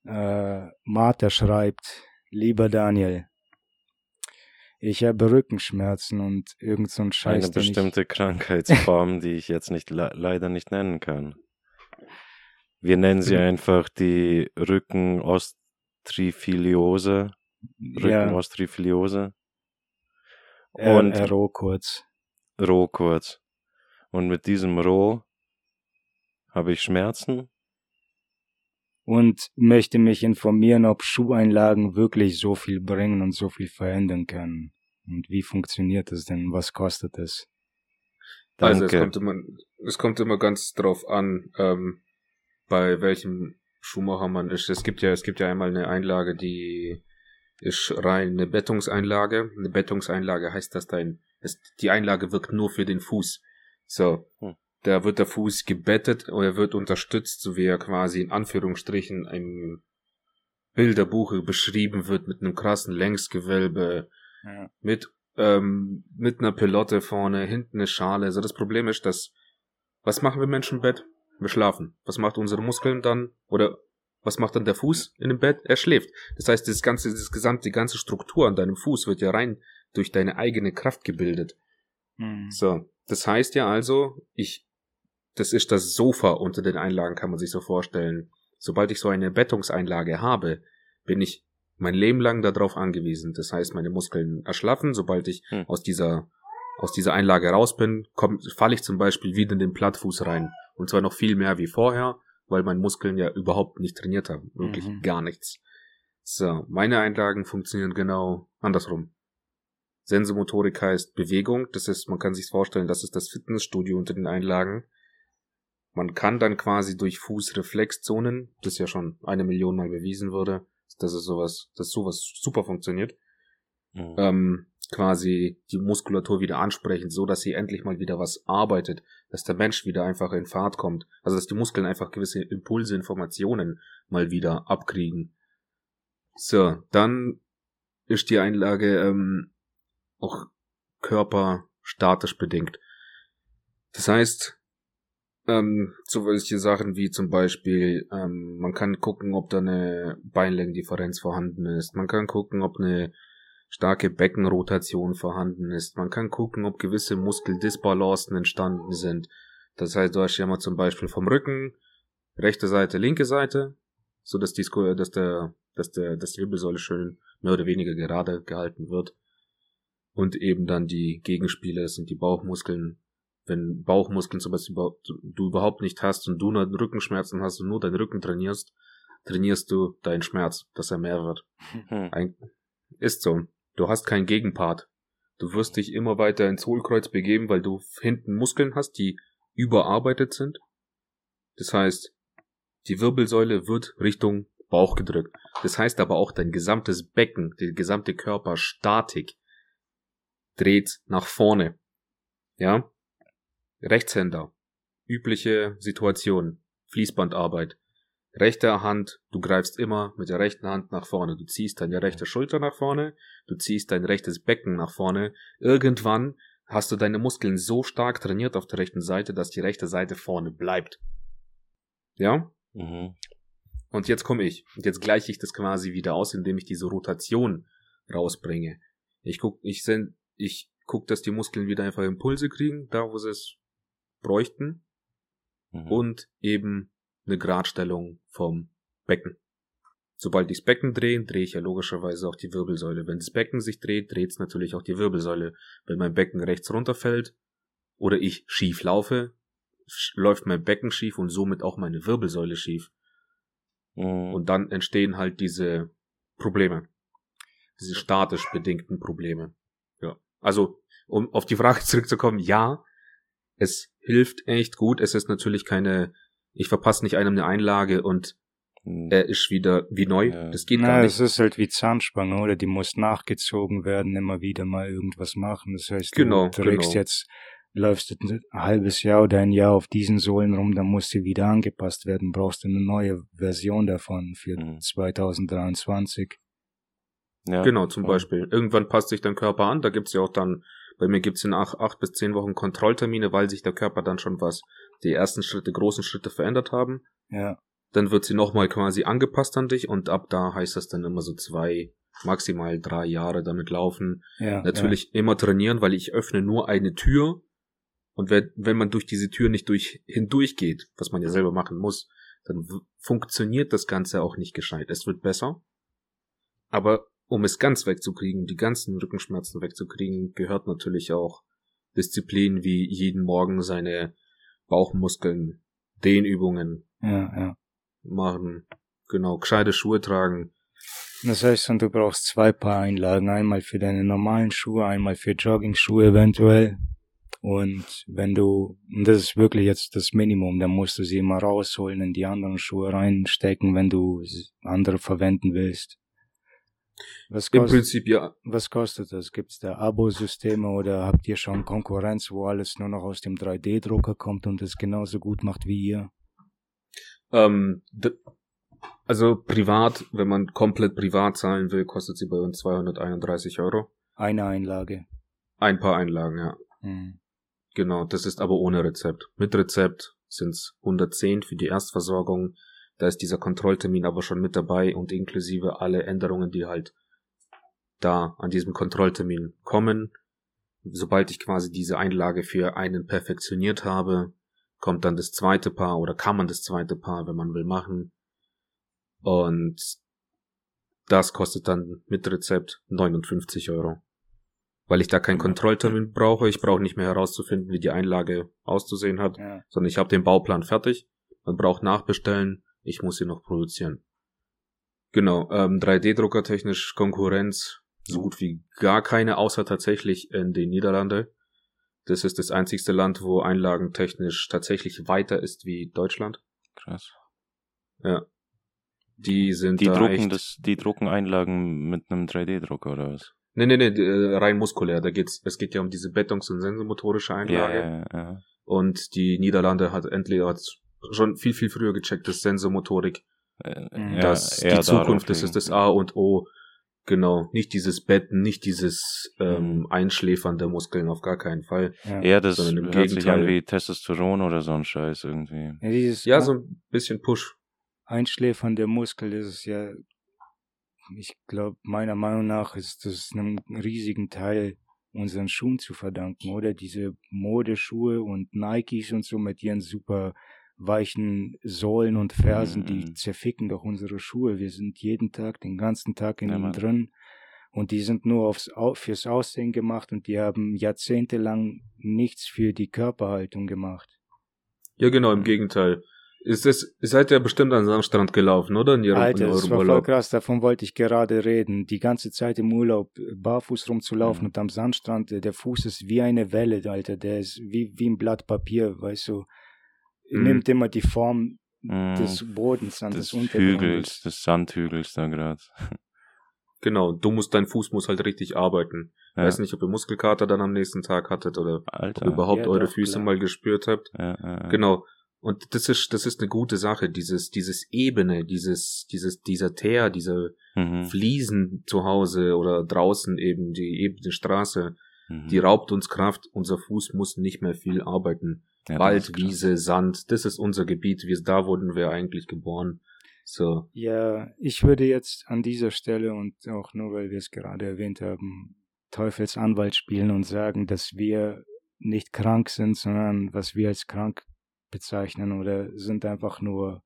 Äh, Martha schreibt, lieber Daniel, ich habe Rückenschmerzen und irgend so ein Scheiß. Eine bestimmte Krankheitsform, die ich jetzt nicht leider nicht nennen kann. Wir nennen sie mhm. einfach die Rückenostriphiliose. Rückenostriphiliose. Ja. Und äh, Roh kurz. Roh kurz. Und mit diesem Roh habe ich Schmerzen. Und möchte mich informieren, ob Schuheinlagen wirklich so viel bringen und so viel verändern können. Und wie funktioniert das denn? Was kostet es? Also es kommt immer, es kommt immer ganz drauf an, ähm, bei welchem Schuhmacher man ist. Es gibt ja, es gibt ja einmal eine Einlage, die ist rein eine Bettungseinlage. Eine Bettungseinlage heißt, dass dein, es, die Einlage wirkt nur für den Fuß. So. Hm. Da wird der Fuß gebettet oder er wird unterstützt, so wie er quasi in Anführungsstrichen im Bilderbuche beschrieben wird mit einem krassen Längsgewölbe, ja. mit ähm, mit einer Pelotte vorne, hinten eine Schale. Also das Problem ist, dass was machen wir Menschen im Bett? Wir schlafen. Was macht unsere Muskeln dann? Oder was macht dann der Fuß in dem Bett? Er schläft. Das heißt, das ganze, das gesamte, die ganze Struktur an deinem Fuß wird ja rein durch deine eigene Kraft gebildet. Mhm. So. Das heißt ja also, ich, das ist das Sofa unter den Einlagen, kann man sich so vorstellen. Sobald ich so eine Bettungseinlage habe, bin ich mein Leben lang darauf angewiesen. Das heißt, meine Muskeln erschlaffen. Sobald ich hm. aus dieser aus dieser Einlage raus bin, falle ich zum Beispiel wieder in den Plattfuß rein. Und zwar noch viel mehr wie vorher, weil meine Muskeln ja überhaupt nicht trainiert haben. Wirklich mhm. gar nichts. So, meine Einlagen funktionieren genau andersrum. Sensomotorik heißt Bewegung. Das ist, man kann sich vorstellen, das ist das Fitnessstudio unter den Einlagen. Man kann dann quasi durch Fußreflexzonen, das ja schon eine Million Mal bewiesen wurde, dass es sowas, dass sowas super funktioniert, mhm. ähm, quasi die Muskulatur wieder ansprechen, so dass sie endlich mal wieder was arbeitet, dass der Mensch wieder einfach in Fahrt kommt, also dass die Muskeln einfach gewisse Impulse, Informationen mal wieder abkriegen. So, dann ist die Einlage ähm, auch körperstatisch bedingt. Das heißt, ähm, so welche Sachen wie zum Beispiel, ähm, man kann gucken, ob da eine Beinlängendifferenz vorhanden ist. Man kann gucken, ob eine starke Beckenrotation vorhanden ist. Man kann gucken, ob gewisse Muskeldisbalancen entstanden sind. Das heißt, du hast ja mal zum Beispiel vom Rücken rechte Seite, linke Seite, so dass die, dass der, dass der, dass die Wirbelsäule schön mehr oder weniger gerade gehalten wird. Und eben dann die Gegenspieler, das sind die Bauchmuskeln. Wenn Bauchmuskeln zum Beispiel du überhaupt nicht hast und du nur Rückenschmerzen hast und nur deinen Rücken trainierst, trainierst du deinen Schmerz, dass er mehr wird. Hm. Ist so. Du hast keinen Gegenpart. Du wirst dich immer weiter ins Hohlkreuz begeben, weil du hinten Muskeln hast, die überarbeitet sind. Das heißt, die Wirbelsäule wird Richtung Bauch gedrückt. Das heißt aber auch dein gesamtes Becken, die gesamte Körperstatik dreht nach vorne. Ja? Rechtshänder. Übliche Situation. Fließbandarbeit rechte Hand, du greifst immer mit der rechten Hand nach vorne. Du ziehst deine rechte Schulter nach vorne, du ziehst dein rechtes Becken nach vorne. Irgendwann hast du deine Muskeln so stark trainiert auf der rechten Seite, dass die rechte Seite vorne bleibt. Ja? Mhm. Und jetzt komme ich. Und jetzt gleiche ich das quasi wieder aus, indem ich diese Rotation rausbringe. Ich guck, ich send, ich guck, dass die Muskeln wieder einfach Impulse kriegen, da wo sie es bräuchten. Mhm. Und eben eine Gradstellung vom Becken. Sobald ich das Becken drehe, drehe ich ja logischerweise auch die Wirbelsäule. Wenn das Becken sich dreht, dreht es natürlich auch die Wirbelsäule. Wenn mein Becken rechts runterfällt oder ich schief laufe, läuft mein Becken schief und somit auch meine Wirbelsäule schief. Mhm. Und dann entstehen halt diese Probleme. Diese statisch bedingten Probleme. Ja. Also, um auf die Frage zurückzukommen, ja, es hilft echt gut. Es ist natürlich keine ich verpasse nicht einem eine Einlage und hm. er ist wieder wie neu. Ja. Das geht Na, gar nicht. Es ist halt wie Zahnspange, oder? Die muss nachgezogen werden, immer wieder mal irgendwas machen. Das heißt, genau, du trägst genau. jetzt, läufst ein halbes Jahr oder ein Jahr auf diesen Sohlen rum, dann muss sie wieder angepasst werden. Brauchst du eine neue Version davon für mhm. 2023. Ja, genau, zum. Beispiel. Irgendwann passt sich dein Körper an. Da gibt's ja auch dann, bei mir gibt's in acht, acht bis zehn Wochen Kontrolltermine, weil sich der Körper dann schon was die ersten Schritte, großen Schritte verändert haben. Ja. Dann wird sie nochmal quasi angepasst an dich und ab da heißt das dann immer so zwei, maximal drei Jahre damit laufen. Ja, Natürlich ja. immer trainieren, weil ich öffne nur eine Tür und wenn, wenn man durch diese Tür nicht durch, hindurch geht, was man ja selber machen muss, dann funktioniert das Ganze auch nicht gescheit. Es wird besser, aber um es ganz wegzukriegen, die ganzen Rückenschmerzen wegzukriegen, gehört natürlich auch Disziplin wie jeden Morgen seine Bauchmuskeln, Dehnübungen ja, ja. machen. Genau, gescheite Schuhe tragen. Das heißt, und du brauchst zwei Paar Einlagen, einmal für deine normalen Schuhe, einmal für Jogging-Schuhe eventuell. Und wenn du, und das ist wirklich jetzt das Minimum, dann musst du sie immer rausholen, in die anderen Schuhe reinstecken, wenn du andere verwenden willst. Was kostet, Im Prinzip ja. Was kostet das? Gibt es da Abo-Systeme oder habt ihr schon Konkurrenz, wo alles nur noch aus dem 3D-Drucker kommt und es genauso gut macht wie ihr? Ähm, also privat, wenn man komplett privat zahlen will, kostet sie bei uns 231 Euro. Eine Einlage. Ein paar Einlagen, ja. Hm. Genau, das ist aber ohne Rezept. Mit Rezept sind's 110 für die Erstversorgung. Da ist dieser Kontrolltermin aber schon mit dabei und inklusive alle Änderungen, die halt da an diesem Kontrolltermin kommen. Sobald ich quasi diese Einlage für einen perfektioniert habe, kommt dann das zweite Paar oder kann man das zweite Paar, wenn man will, machen. Und das kostet dann mit Rezept 59 Euro weil ich da keinen Kontrolltermin brauche. Ich brauche nicht mehr herauszufinden, wie die Einlage auszusehen hat, ja. sondern ich habe den Bauplan fertig. Man braucht nachbestellen, ich muss sie noch produzieren. Genau, ähm, 3D-Drucker technisch Konkurrenz so gut wie gar keine, außer tatsächlich in den Niederlande. Das ist das einzigste Land, wo Einlagen technisch tatsächlich weiter ist wie Deutschland. Krass. Ja. Die sind die drucken das, die drucken Einlagen mit einem 3D-Drucker oder was? Nee, nee, nee, äh, rein muskulär. Da geht's, es geht ja um diese Bettungs- und sensomotorische Einlage. Ja, ja, ja. Und die Niederlande hat endlich hat schon viel, viel früher gecheckt, dass Sensomotorik, äh, dass ja, die Zukunft ist, ist das A und O. Genau, nicht dieses Betten, nicht dieses ähm, mhm. Einschläfern der Muskeln, auf gar keinen Fall. Ja, ja das sondern im hört Gegenteil. sich an wie Testosteron oder so ein Scheiß irgendwie. Ja, dieses, ja so ein bisschen Push. Einschläfern der Muskel ist es ja ich glaube, meiner Meinung nach ist das einem riesigen Teil unseren Schuhen zu verdanken, oder? Diese Modeschuhe und Nikes und so mit ihren super weichen Sohlen und Fersen, die mhm. zerficken doch unsere Schuhe. Wir sind jeden Tag, den ganzen Tag in ja, ihnen drin. Und die sind nur aufs, fürs Aussehen gemacht und die haben jahrzehntelang nichts für die Körperhaltung gemacht. Ja, genau, im Gegenteil. Ist es, ihr seid ja bestimmt an Sandstrand gelaufen, oder? In, ihrem, Alter, in das war Urlaub. voll krass, davon wollte ich gerade reden. Die ganze Zeit im Urlaub barfuß rumzulaufen mhm. und am Sandstrand, der Fuß ist wie eine Welle, Alter. Der ist wie, wie ein Blatt Papier, weißt du. Mhm. Nimmt immer die Form mhm. des Bodens an, des, des Hügels, des Sandhügels da gerade. Genau, du musst, dein Fuß muss halt richtig arbeiten. Ja. Weiß nicht, ob ihr Muskelkater dann am nächsten Tag hattet oder Alter. ob ihr überhaupt ja, eure doch, Füße klar. mal gespürt habt. Ja, ja, genau. Und das ist, das ist eine gute Sache, dieses, dieses Ebene, dieses, dieses, dieser Teer, diese mhm. Fliesen zu Hause oder draußen eben, die ebene Straße, mhm. die raubt uns Kraft, unser Fuß muss nicht mehr viel arbeiten. Ja, Wald, Wiese, Sand, das ist unser Gebiet, wir, da wurden wir eigentlich geboren. So. Ja, ich würde jetzt an dieser Stelle und auch nur weil wir es gerade erwähnt haben, Teufelsanwalt spielen und sagen, dass wir nicht krank sind, sondern was wir als krank bezeichnen oder sind einfach nur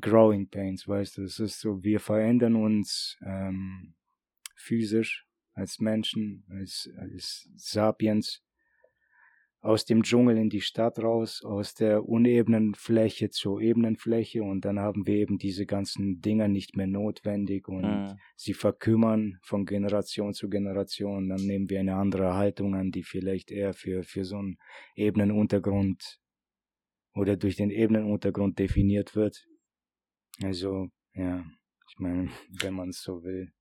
Growing Pains, weißt du. Es ist so, wir verändern uns ähm, physisch als Menschen, als, als Sapiens aus dem Dschungel in die Stadt raus, aus der unebenen Fläche zur ebenen Fläche und dann haben wir eben diese ganzen Dinger nicht mehr notwendig und mhm. sie verkümmern von Generation zu Generation. Dann nehmen wir eine andere Haltung an, die vielleicht eher für, für so einen ebenen Untergrund oder durch den Ebenenuntergrund definiert wird. Also, ja, ich meine, wenn man es so will.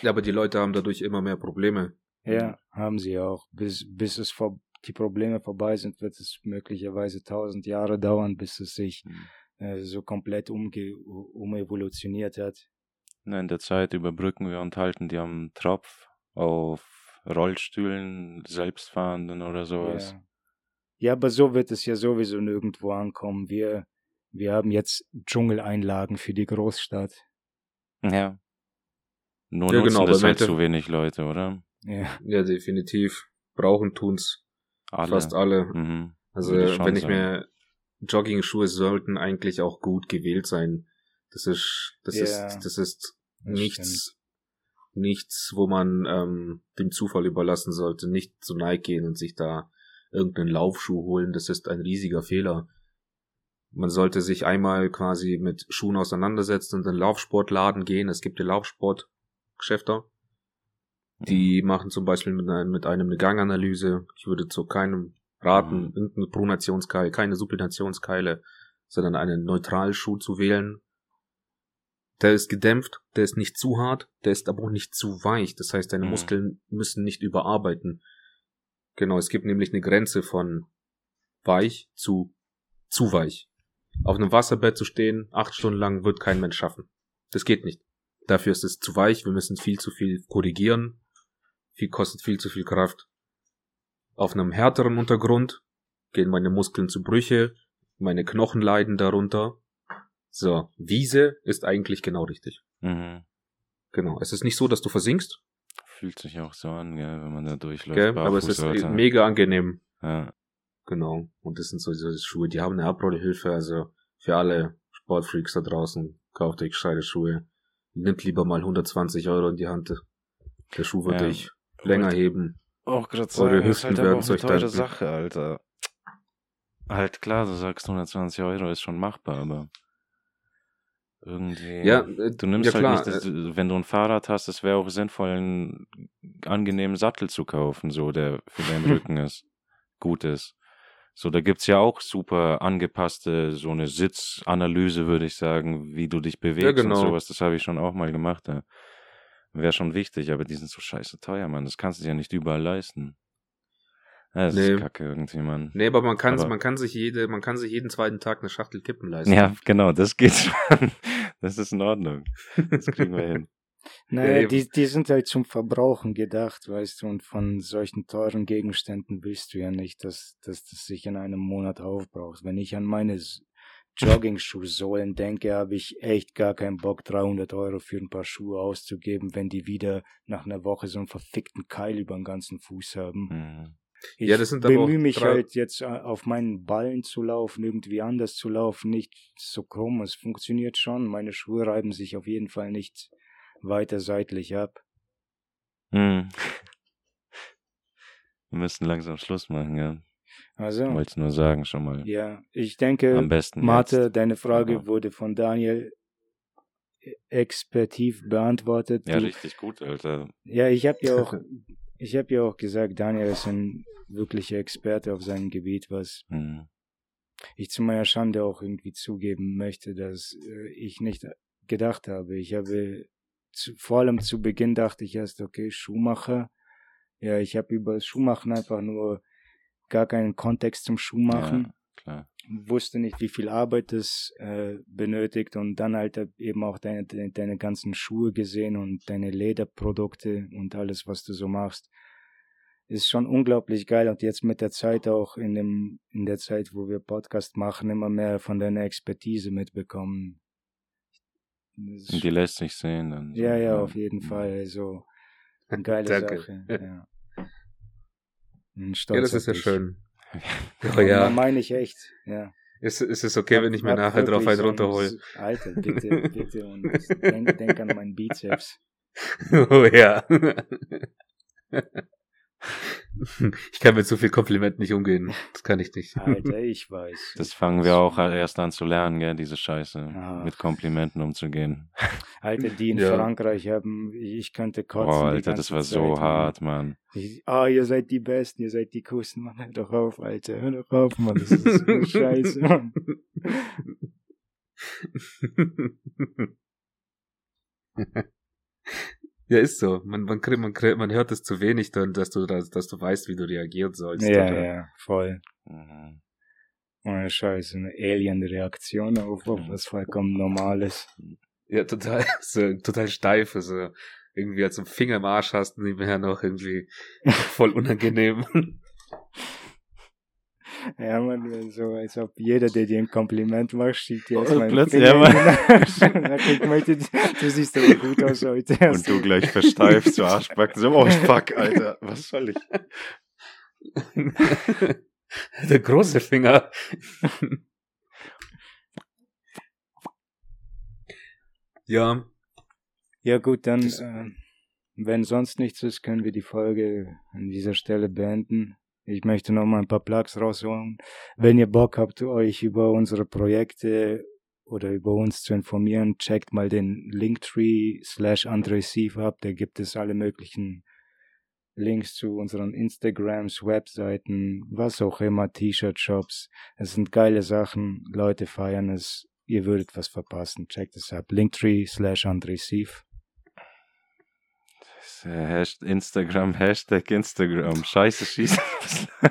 Ja, aber die Leute haben dadurch immer mehr Probleme. Ja, haben sie auch. Bis, bis es vor, die Probleme vorbei sind, wird es möglicherweise tausend Jahre dauern, bis es sich mhm. äh, so komplett umge umevolutioniert hat. Na, in der Zeit überbrücken wir und halten die am Tropf auf Rollstühlen, selbstfahrenden oder sowas. Ja. Ja, aber so wird es ja sowieso nirgendwo ankommen. Wir, wir haben jetzt Dschungeleinlagen für die Großstadt. Ja. Nur ja, nutzen genau, das halt zu wenig Leute, oder? Ja. Ja, definitiv. Brauchen tun's. Alle. Fast alle. Mhm. Also, wenn ich mir Jogging-Schuhe sollten eigentlich auch gut gewählt sein. Das ist, das ja, ist, das ist das nichts, stimmt. nichts, wo man ähm, dem Zufall überlassen sollte. Nicht zu Nike gehen und sich da irgendeinen Laufschuh holen, das ist ein riesiger Fehler. Man sollte sich einmal quasi mit Schuhen auseinandersetzen und in den Laufsportladen gehen. Es gibt ja Laufsportgeschäfte. Die machen zum Beispiel mit einem, mit einem eine Ganganalyse. Ich würde zu keinem raten, Mhm. irgendeine Pronationskeile, keine Supinationskeile, sondern einen Neutralschuh zu wählen. Der ist gedämpft, der ist nicht zu hart, der ist aber auch nicht zu weich. Das heißt, deine Mhm. Muskeln müssen nicht überarbeiten. Genau, es gibt nämlich eine Grenze von weich zu zu weich. Auf einem Wasserbett zu stehen, acht Stunden lang, wird kein Mensch schaffen. Das geht nicht. Dafür ist es zu weich, wir müssen viel zu viel korrigieren. Viel kostet viel zu viel Kraft. Auf einem härteren Untergrund gehen meine Muskeln zu Brüche, meine Knochen leiden darunter. So, Wiese ist eigentlich genau richtig. Mhm. Genau. Es ist nicht so, dass du versinkst, Fühlt sich auch so an, gell, wenn man da durchläuft. gell? aber es ist Alter. mega angenehm. Ja. Genau. Und das sind so diese Schuhe, die haben eine Abrollhilfe, also für alle Sportfreaks da draußen, kauft euch gescheite Schuhe. Nimmt lieber mal 120 Euro in die Hand. Der Schuh wird Ja. euch länger Wollte- heben. Auch gerade Eure sagen, ist Hüften halt aber werden auch eine teure danken. Sache, Alter. Halt klar, du sagst 120 Euro ist schon machbar, aber irgendwie. Ja, äh, Du nimmst ja halt klar, nicht, das, wenn du ein Fahrrad hast, es wäre auch sinnvoll, einen angenehmen Sattel zu kaufen, so, der für deinen Rücken ist, gut ist. So, da gibt's ja auch super angepasste, so eine Sitzanalyse, würde ich sagen, wie du dich bewegst genau. und sowas. Das habe ich schon auch mal gemacht. Ja. Wäre schon wichtig, aber die sind so scheiße teuer, Mann. Das kannst du dir ja nicht überall leisten. Ja, das Nee. ist kacke irgendwie, Mann. Nee, aber man kann, Aber- man kann sich jede, man kann sich jeden zweiten Tag eine Schachtel Kippen leisten. Ja, genau, das geht schon. Das ist in Ordnung. Das kriegen wir hin. Naja, die, die sind halt zum Verbrauchen gedacht, weißt du, und von solchen teuren Gegenständen willst du ja nicht, dass, dass das sich in einem Monat aufbraucht. Wenn ich an meine Jogging-Schuhsohlen denke, habe ich echt gar keinen Bock, 300 Euro für ein paar Schuhe auszugeben, wenn die wieder nach einer Woche so einen verfickten Keil über den ganzen Fuß haben. Mhm. Ich Ja, das sind bemühe mich halt jetzt äh, auf meinen Ballen zu laufen, irgendwie anders zu laufen, nicht so krumm. Es funktioniert schon. Meine Schuhe reiben sich auf jeden Fall nicht weiter seitlich ab. Mhm. Wir müssen langsam Schluss machen, ja. Also, Ich wollte es nur sagen, schon mal. ja, ich denke, Am besten Martha, jetzt. deine Frage Ja. wurde von Daniel expertiv beantwortet. Ja, Du- richtig gut, Alter. ja ich habe ja auch, ich habe ja auch gesagt, Daniel ist ein wirklicher Experte auf seinem Gebiet, was Mhm. ich zu meiner Schande auch irgendwie zugeben möchte, dass äh, ich nicht gedacht habe. Ich habe zu, vor allem zu Beginn dachte ich erst, okay, Schuhmacher. Ja, ich habe über Schuhmachen einfach nur gar keinen Kontext zum Schuhmachen. Ja, klar. Wusste nicht, wie viel Arbeit es äh, benötigt und dann halt eben auch deine, deine, ganzen Schuhe gesehen und deine Lederprodukte und alles, was du so machst. Ist schon unglaublich geil und jetzt mit der Zeit auch in dem, in der Zeit, wo wir Podcast machen, immer mehr von deiner Expertise mitbekommen. Die lässt sich sehen dann. ja, ja, auf jeden Mhm. Fall. Also, eine geile Danke. Sache. Ja. Bin Ja, das ist ja dich. schön. Ja, Oh ja. meine ich echt. Ja. Ist, ist es okay, wenn ich mir nachher drauf einen runterhole? Alter, bitte, bitte. Und denk, denk an meinen Bizeps. Oh ja. Ich kann mit so viel Kompliment nicht umgehen. Das kann ich nicht. Alter, ich weiß. Das fangen wir auch erst an zu lernen, gell, diese Scheiße. Ach. Mit Komplimenten umzugehen. Alter, die in Ja. Frankreich haben, ich könnte kotzen. Die Alter, das war so Zeit, hart, Mann. Ah, ihr seid die Besten, ihr seid die Coolsten, Mann. Hör doch auf, Alter. Hör doch auf, Mann. Das ist so scheiße, Mann. Ja, ist so. Man, man, kriegt, man, kriegt, man hört es zu wenig dann, dass du, dass, dass du weißt, wie du reagieren sollst. Ja, oder? ja, voll. Mhm. Ohne Scheiße, eine Alien-Reaktion auf, auf was vollkommen Normales. Ja, total, so, total steif, also irgendwie als einen Finger im Arsch hast, nebenher noch irgendwie voll unangenehm. Ja, man, so als ob jeder, der dir ein Kompliment macht, schiebt dir Oh, erstmal einen plötzlich, ja, mal, du, siehst aber gut aus heute. Und du gleich versteift, so Arschbacken, so, oh fuck, Alter, was soll ich? Der große Finger. ja, Ja gut, dann, äh, wenn sonst nichts ist, können wir die Folge an dieser Stelle beenden. Ich möchte noch mal ein paar Plugs rausholen. Wenn ihr Bock habt, euch über unsere Projekte oder über uns zu informieren, checkt mal den Linktree slash Andresiv ab. Da gibt es alle möglichen Links zu unseren Instagrams, Webseiten, was auch immer, T-Shirt-Shops. Es sind geile Sachen, Leute feiern es. Ihr würdet was verpassen. Checkt es ab. Linktree slash Andresiv. Instagram, Hashtag Instagram. Scheiße schießen.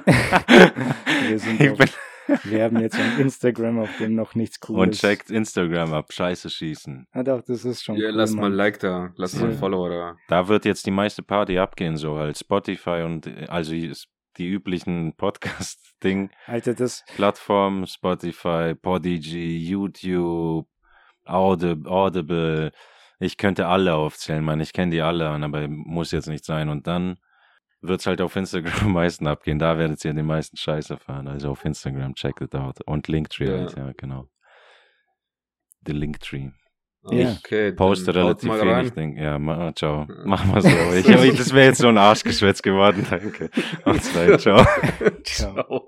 Wir, sind Ich auf, bin wir haben jetzt ein Instagram, auf dem noch nichts und Cooles checkt Instagram ab. Scheiße schießen. Ah, doch, das ist schon Ja, cool, lass mal ein. Like da, lass mal ein Ja. Follower da. Da wird jetzt die meiste Party abgehen, so halt Spotify und äh, also die üblichen Podcast-Ding. Alter, das, Plattformen, Spotify, Podigy, YouTube, Audi- Audible. Ich könnte alle aufzählen, man. Ich kenne die alle, aber muss jetzt nicht sein. Und dann wird's halt auf Instagram am meisten abgehen. Da werdet ihr den meisten Scheiß erfahren. Also auf Instagram, check it out. Und Linktree Ja. halt, ja, genau. The Linktree. Ja. Okay, Poste dann haut relativ mal wenig, rein. denk, ja, ma, ciao. Mach mal so. Ich, ich, das wäre jetzt so ein Arschgeschwätz geworden, danke. Macht's rein, ciao. Ciao.